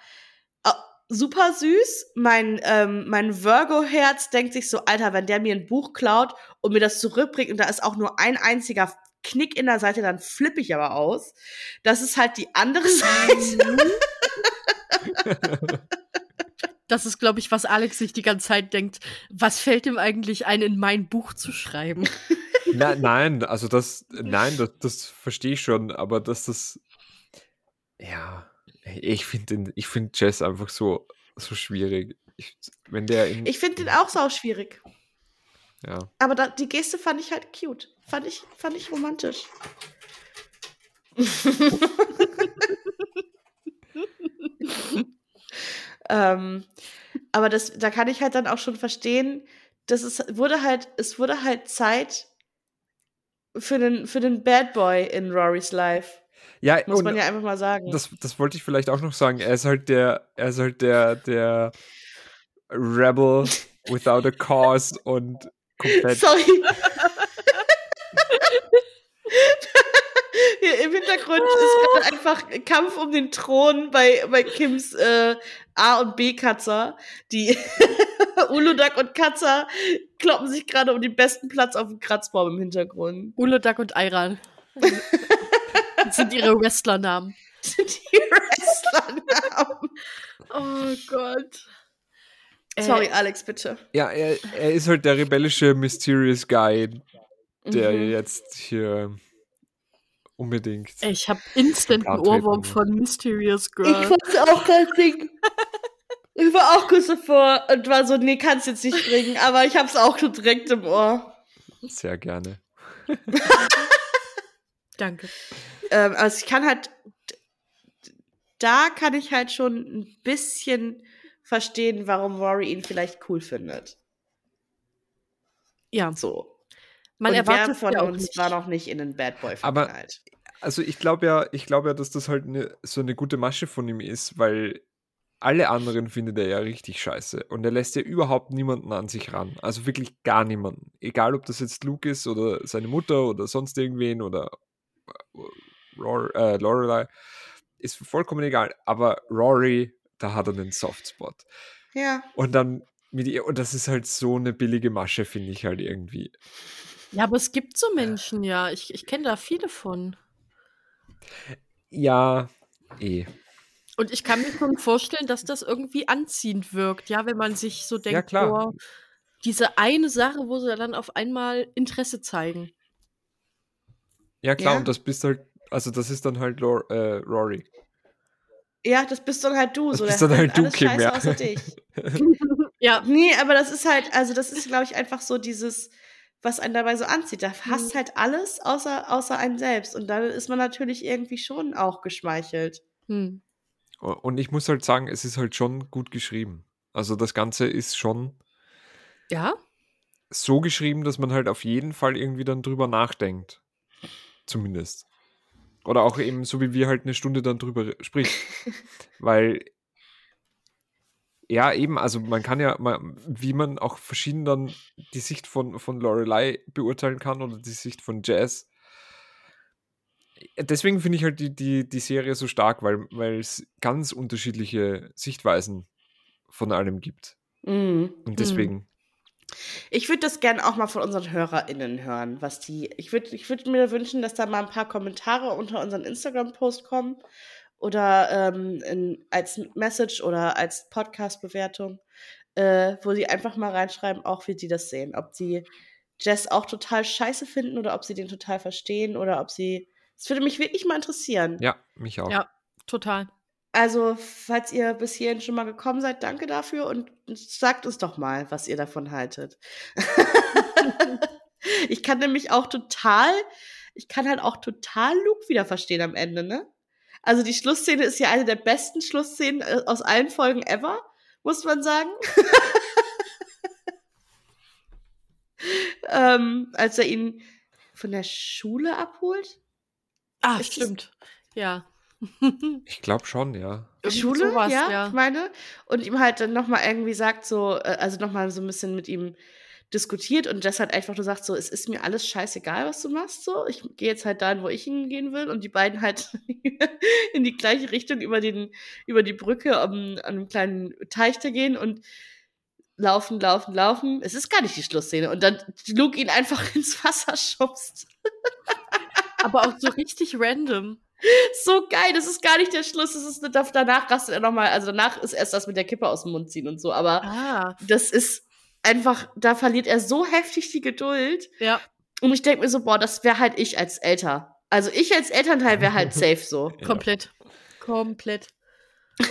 äh, super süß. Mein, ähm, mein Virgo-Herz denkt sich so, Alter, wenn der mir ein Buch klaut und mir das zurückbringt und da ist auch nur ein einziger Knick in der Seite, dann flippe ich aber aus. Das ist halt die andere Seite. Das ist, glaube ich, was Alex sich die ganze Zeit denkt. Was fällt ihm eigentlich ein, in mein Buch zu schreiben? Na, nein, also das, nein, das, das verstehe ich schon, aber dass das, ja, ich finde ich finde Jess einfach so, so schwierig. Ich, wenn der in, ich finde den auch sau schwierig. Ja. Aber da, die Geste fand ich halt cute. Fand ich, fand ich romantisch. ähm, aber das, da kann ich halt dann auch schon verstehen, dass es wurde halt, es wurde halt Zeit, für den, für den Bad Boy in Rorys Life. Ja, muss man ja einfach mal sagen. Das, das wollte ich vielleicht auch noch sagen. Er ist halt der, er ist halt der, der Rebel without a cause und komplett. Sorry. Hier im Hintergrund ist gerade einfach Kampf um den Thron bei, bei Kims äh, A- und B-Katzer. Die Uludak und Katzer kloppen sich gerade um den besten Platz auf dem Kratzbaum im Hintergrund. Uludak und Ayran. das sind ihre Wrestlernamen. Das sind die Wrestlernamen. Oh Gott. Sorry, äh, Alex, bitte. Ja, er, er ist halt der rebellische Mysterious Guy, der mhm. jetzt hier unbedingt. Ich habe instant einen Ohrwurm von Mysterious Girl. Ich wollte auch gerade singen. Ich war auch kurz davor und war so, nee, kannst jetzt nicht bringen, aber ich hab's auch schon direkt im Ohr. Sehr gerne. Danke. Ähm, also ich kann halt, da kann ich halt schon ein bisschen verstehen, warum Rory ihn vielleicht cool findet. Ja. So. Man und erwartet von ja uns nicht. war noch nicht in den Bad Boy verknallt. Aber also ich glaube ja, ich glaube ja, dass das halt ne, so eine gute Masche von ihm ist, weil alle anderen findet er ja richtig scheiße. Und er lässt ja überhaupt niemanden an sich ran. Also wirklich gar niemanden. Egal, ob das jetzt Luke ist oder seine Mutter oder sonst irgendwen oder äh, Lorelei. Ist vollkommen egal. Aber Rory, da hat er einen Softspot. Ja. Und dann mit ihr, und das ist halt so eine billige Masche, finde ich halt irgendwie. Ja, aber es gibt so Menschen, ja. Ich, ich kenne da viele von. Ja, eh. Und ich kann mir schon vorstellen, dass das irgendwie anziehend wirkt, ja, wenn man sich so denkt, ja, klar. Oh, diese eine Sache, wo sie dann auf einmal Interesse zeigen. Ja, klar, ja. und das bist halt, also das ist dann halt Lor äh, Rory. Ja, das bist dann halt du, das so. Bist dann halt du, Kim, ja. Außer dich. ja. Nee, aber das ist halt, also das ist, glaube ich, einfach so dieses, was einen dabei so anzieht. Da hasst mhm. halt alles außer, außer einen selbst. Und dann ist man natürlich irgendwie schon auch geschmeichelt. Mhm. Und ich muss halt sagen, es ist halt schon gut geschrieben. Also das Ganze ist schon ja? so geschrieben, dass man halt auf jeden Fall irgendwie dann drüber nachdenkt. Zumindest. Oder auch eben so wie wir halt eine Stunde dann drüber spricht. Weil Ja, eben, also man kann ja, wie man auch verschieden dann die Sicht von, von Lorelei beurteilen kann oder die Sicht von Jazz. Deswegen finde ich halt die, die, die Serie so stark, weil es ganz unterschiedliche Sichtweisen von allem gibt. Mm. Und deswegen. Mm. Ich würde das gerne auch mal von unseren HörerInnen hören, was die. Ich würde ich würd mir wünschen, dass da mal ein paar Kommentare unter unseren Instagram-Post kommen oder ähm, in, als Message oder als Podcast-Bewertung, äh, wo sie einfach mal reinschreiben, auch wie sie das sehen. Ob sie Jess auch total scheiße finden oder ob sie den total verstehen oder ob sie. Das würde mich wirklich mal interessieren. Ja, mich auch. Ja, total. Also, falls ihr bis hierhin schon mal gekommen seid, danke dafür und sagt uns doch mal, was ihr davon haltet. ich kann nämlich auch total, ich kann halt auch total Luke wieder verstehen am Ende, ne? Also die Schlussszene ist ja eine der besten Schlussszenen äh, aus allen Folgen ever, muss man sagen. ähm, als er ihn von der Schule abholt. Ah, ist stimmt. Das? Ja. ich glaube schon, ja. Schule, sowas, ja, ja, ich meine. Und ihm halt dann nochmal irgendwie sagt, so, äh, also nochmal so ein bisschen mit ihm diskutiert und Jess halt einfach nur sagt, so, es ist mir alles scheißegal, was du machst, so. Ich gehe jetzt halt dahin, wo ich hingehen will und die beiden halt in die gleiche Richtung über den, über die Brücke um, an einem kleinen Teich da gehen und laufen, laufen, laufen. Es ist gar nicht die Schlussszene und dann Luke ihn einfach ins Wasser schubst. Aber auch so richtig random. So geil, das ist gar nicht der Schluss. Das ist danach rastet er nochmal, also danach ist erst das mit der Kippe aus dem Mund ziehen und so, aber ah. das ist einfach, da verliert er so heftig die Geduld. Ja. Und ich denke mir so, boah, das wäre halt ich als Älter. Also ich als Elternteil wäre halt safe so. Ja. Komplett. Komplett.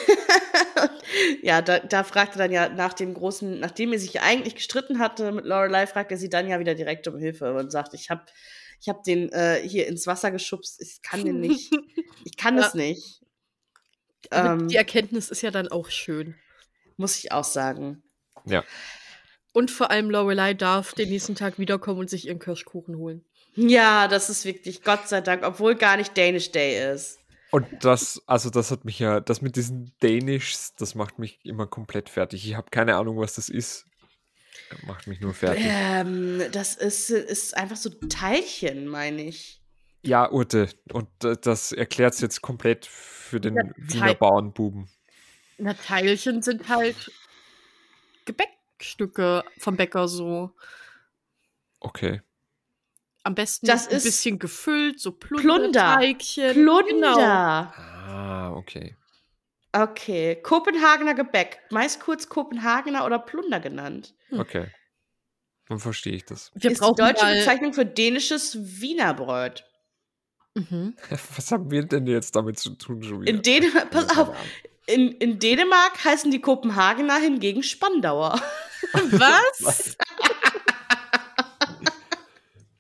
ja, da, da fragte dann ja nach dem großen, nachdem er sich eigentlich gestritten hatte mit Lorelei, fragt er sie dann ja wieder direkt um Hilfe und sagt, ich habe ich hab den äh, hier ins Wasser geschubst, ich kann den nicht, ich kann es nicht. Ähm, die Erkenntnis ist ja dann auch schön. Muss ich auch sagen. Ja. Und vor allem Lorelei darf den nächsten Tag wiederkommen und sich ihren Kirschkuchen holen. Ja, das ist wirklich, Gott sei Dank, obwohl gar nicht Danish Day ist. Und das, also das hat mich ja, das mit diesen Danishs, das macht mich immer komplett fertig. Ich habe keine Ahnung, was das ist. Macht mich nur fertig. Ähm, das ist, ist einfach so Teilchen, meine ich. Ja, Urte. Und das erklärt es jetzt komplett für den ja, Wiener Bauernbuben. Na, Teilchen sind halt Gebäck. Stücke vom Bäcker so. Okay. Am besten das ein bisschen gefüllt, so Plunderteigchen. Plunder. Plunder. Genau. Ah, okay. Okay. Kopenhagener Gebäck. Meist kurz Kopenhagener oder Plunder genannt. Hm. Okay. Dann verstehe ich das. Wir ist die deutsche Bezeichnung für dänisches Wienerbrot. Mhm. Was haben wir denn jetzt damit zu tun schon wieder? In Dänemark, pass auf, in, in Dänemark heißen die Kopenhagener hingegen Spandauer. Was?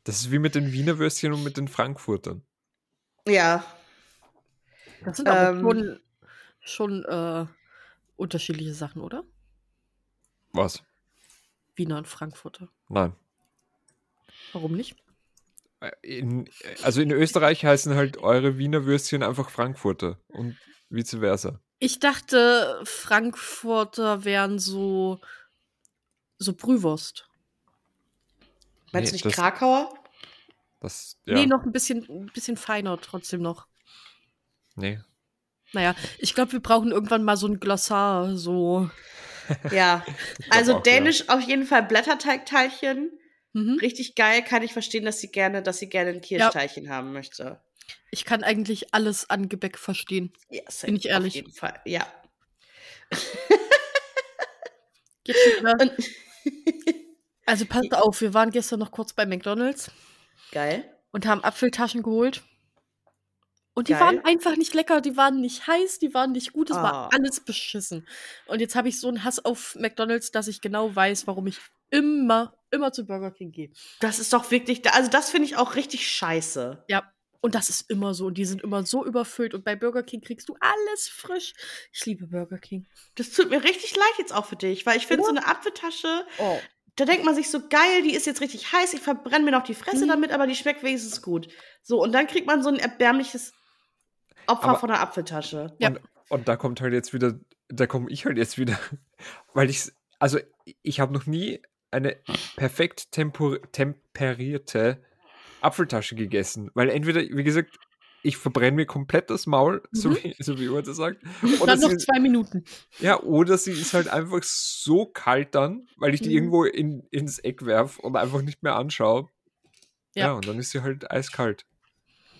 Das ist wie mit den Wiener Würstchen und mit den Frankfurtern. Ja. Das sind aber ähm, schon, schon äh, unterschiedliche Sachen, oder? Was? Wiener und Frankfurter. Nein. Warum nicht? Äh, in, also in Österreich heißen halt eure Wiener Würstchen einfach Frankfurter und vice versa. Ich dachte, Frankfurter wären so, so Brühwurst. Meinst nee, du nicht das, Krakauer? Das, ja. Nee, noch ein bisschen, ein bisschen feiner trotzdem noch. Nee. Naja, ich glaube, wir brauchen irgendwann mal so ein Glossar, so. Ja, also auch, Dänisch ja. auf jeden Fall Blätterteigteilchen. Mhm. Richtig geil, kann ich verstehen, dass sie gerne, dass sie gerne ein Kirschteilchen ja. haben möchte. Ich kann eigentlich alles an Gebäck verstehen. Ja, Bin ich ehrlich. Auf jeden Fall, ja. Also passt auf, wir waren gestern noch kurz bei McDonalds. Geil. Und haben Apfeltaschen geholt. Und die Geil. waren einfach nicht lecker, die waren nicht heiß, die waren nicht gut, es oh. war ah. alles beschissen. Und jetzt habe ich so einen Hass auf McDonalds, dass ich genau weiß, warum ich immer, immer zu Burger King gehe. Das ist doch wirklich, also das finde ich auch richtig scheiße. Ja, und das ist immer so. Und die sind immer so überfüllt. Und bei Burger King kriegst du alles frisch. Ich liebe Burger King. Das tut mir richtig leid jetzt auch für dich, weil ich finde so eine Apfeltasche, oh. da denkt man sich so geil, die ist jetzt richtig heiß, ich verbrenne mir noch die Fresse mhm. damit, aber die schmeckt wenigstens gut. So, und dann kriegt man so ein erbärmliches Opfer aber, von der Apfeltasche. Ja. Und, und da kommt halt jetzt wieder da komme ich halt jetzt wieder, weil ich, also ich habe noch nie eine perfekt temperierte Apfeltasche gegessen, weil entweder, wie gesagt, ich verbrenne mir komplett das Maul, mhm. so, wie, so wie Urte sagt. Oder dann noch sie, zwei Minuten. Ja, oder sie ist halt einfach so kalt dann, weil ich die mhm. irgendwo in, ins Eck werfe und einfach nicht mehr anschaue. Ja. ja, und dann ist sie halt eiskalt.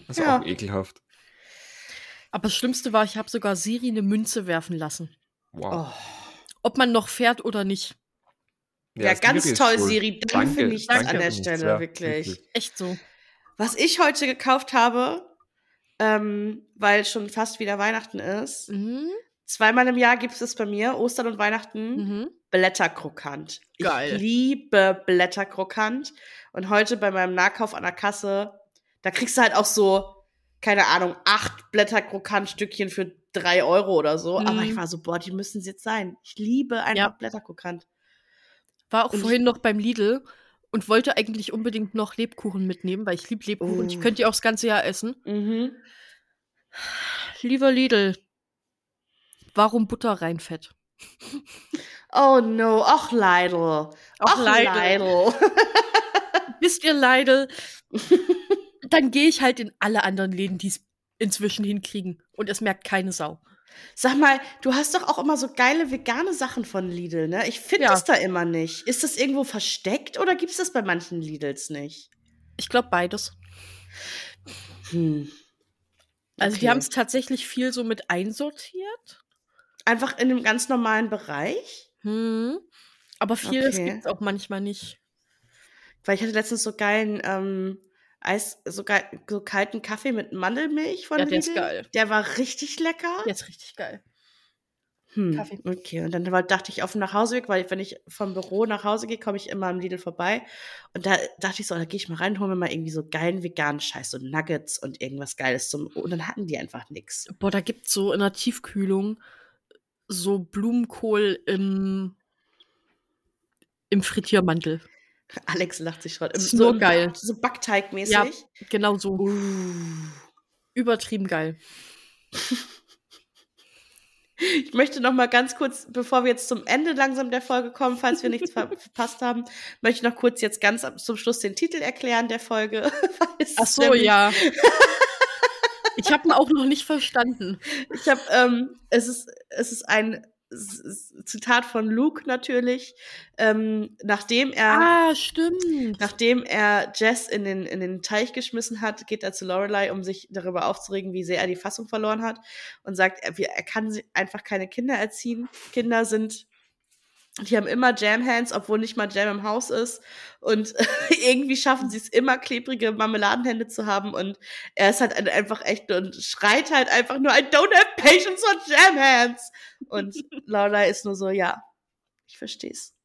Das ist ja. auch ekelhaft. Aber das Schlimmste war, ich habe sogar Siri eine Münze werfen lassen. Wow. Oh. Ob man noch fährt oder nicht. Ja, ja ganz Siri toll, Siri. Danke für nichts an der Stelle, ja, wirklich. wirklich. Echt so. Was ich heute gekauft habe, ähm, weil schon fast wieder Weihnachten ist. Mhm. Zweimal im Jahr gibt es bei mir, Ostern und Weihnachten, mhm. Blätterkrokant. Geil. Ich liebe Blätterkrokant. Und heute bei meinem Nahkauf an der Kasse, da kriegst du halt auch so, keine Ahnung, acht Blätterkrokant-Stückchen für drei Euro oder so. Mhm. Aber ich war so, boah, die müssen es jetzt sein. Ich liebe einfach ja. Blätterkrokant. War auch und vorhin noch beim Lidl und wollte eigentlich unbedingt noch Lebkuchen mitnehmen, weil ich liebe Lebkuchen. Oh. Ich könnte die auch das ganze Jahr essen. Mhm. Lieber Lidl, warum Butter reinfett? Oh no, ach Lidl. Ach, Lidl. Lidl. Wisst ihr Lidl? Dann gehe ich halt in alle anderen Läden, die es inzwischen hinkriegen. Und es merkt keine Sau. Sag mal, du hast doch auch immer so geile vegane Sachen von Lidl, ne? Ich finde ja. das da immer nicht. Ist das irgendwo versteckt oder gibt es das bei manchen Lidls nicht? Ich glaube beides. Hm. Also okay. die haben es tatsächlich viel so mit einsortiert. Einfach in einem ganz normalen Bereich? Hm. Aber vieles okay. gibt es auch manchmal nicht. Weil ich hatte letztens so geilen ähm, Eis, so, so kalten Kaffee mit Mandelmilch von Ja, der Lidl. ist geil. Der war richtig lecker. Der ist richtig geil. Hm, Kaffee. Okay, und dann dachte ich auf dem Nachhauseweg, weil wenn ich vom Büro nach Hause gehe, komme ich immer am Lidl vorbei. Und da dachte ich so, da gehe ich mal rein, hole mir mal irgendwie so geilen veganen Scheiß, so Nuggets und irgendwas Geiles zum. Und dann hatten die einfach nichts. Boah, da gibt es so in der Tiefkühlung so Blumenkohl im, im Frittiermantel. Alex lacht sich schon. So geil. So Backteigmäßig. Ja, genau so. Uh. Übertrieben geil. Ich möchte noch mal ganz kurz, bevor wir jetzt zum Ende langsam der Folge kommen, falls wir nichts ver verpasst haben, möchte ich noch kurz jetzt ganz zum Schluss den Titel erklären der Folge. Ach so, ja. ich habe ihn auch noch nicht verstanden. Ich habe, ähm, es ist, es ist ein Zitat von Luke natürlich, ähm, nachdem er, ah, stimmt. nachdem er Jess in den, in den Teich geschmissen hat, geht er zu Lorelei, um sich darüber aufzuregen, wie sehr er die Fassung verloren hat und sagt, er, er kann einfach keine Kinder erziehen. Kinder sind die haben immer Jam-Hands, obwohl nicht mal Jam im Haus ist. Und irgendwie schaffen sie es immer, klebrige Marmeladenhände zu haben. Und er ist halt einfach echt und schreit halt einfach nur, I don't have patience for Jam-Hands. Und Laura ist nur so, ja, ich versteh's.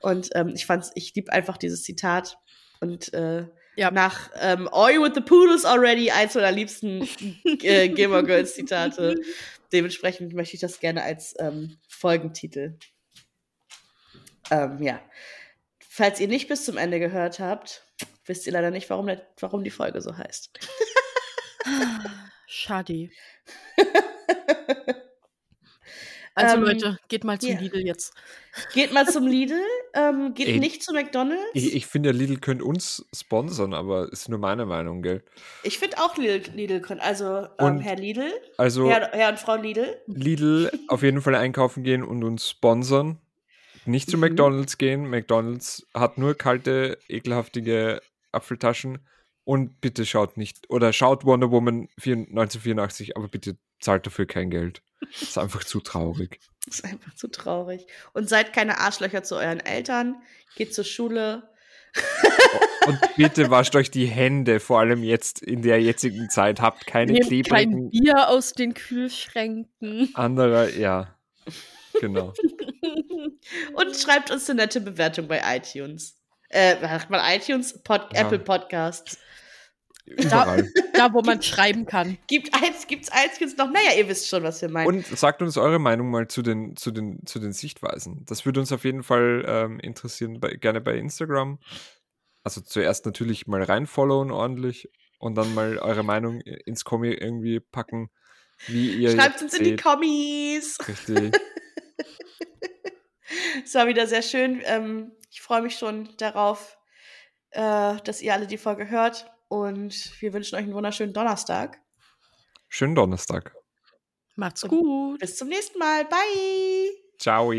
Und ähm, ich fand's, ich lieb einfach dieses Zitat. Und äh, ja. nach ähm, Are you with the Poodles already? Eins meiner liebsten äh, Gamer Girls Zitate. Dementsprechend möchte ich das gerne als ähm, Folgentitel ähm, ja. Falls ihr nicht bis zum Ende gehört habt, wisst ihr leider nicht, warum, der, warum die Folge so heißt. Schade. Also ähm, Leute, geht mal zum yeah. Lidl jetzt. Geht mal zum Lidl, ähm, geht Ey, nicht zu McDonalds. Ich, ich finde, Lidl könnte uns sponsern, aber ist nur meine Meinung, gell? Ich finde auch Lidl, Lidl können, also ähm, Herr Lidl, also Herr, Herr, und Frau Lidl. Lidl auf jeden Fall einkaufen gehen und uns sponsern. Nicht zu mhm. McDonalds gehen. McDonalds hat nur kalte, ekelhaftige Apfeltaschen. Und bitte schaut nicht, oder schaut Wonder Woman 1984, aber bitte zahlt dafür kein Geld. Das ist einfach zu traurig. Das ist einfach zu traurig. Und seid keine Arschlöcher zu euren Eltern. Geht zur Schule. Und bitte wascht euch die Hände, vor allem jetzt in der jetzigen Zeit. Habt keine Nehmt klebrigen... kein Bier aus den Kühlschränken. Anderer, ja. Genau. Und schreibt uns eine nette Bewertung bei iTunes. Äh, sagt mal iTunes, Pod ja. Apple Podcasts. Da, da, wo man schreiben kann. Gibt eins, gibt's eins, gibt's noch. Naja, ihr wisst schon, was wir meinen. Und sagt uns eure Meinung mal zu den, zu den, zu den Sichtweisen. Das würde uns auf jeden Fall ähm, interessieren, bei, gerne bei Instagram. Also zuerst natürlich mal reinfollowen ordentlich und dann mal eure Meinung ins Kommi irgendwie packen, wie ihr. Schreibt uns in die Kommis. Richtig. Es war wieder sehr schön. Ähm, ich freue mich schon darauf, äh, dass ihr alle die Folge hört. Und wir wünschen euch einen wunderschönen Donnerstag. Schönen Donnerstag. Macht's gut. Bis zum nächsten Mal. Bye. Ciao.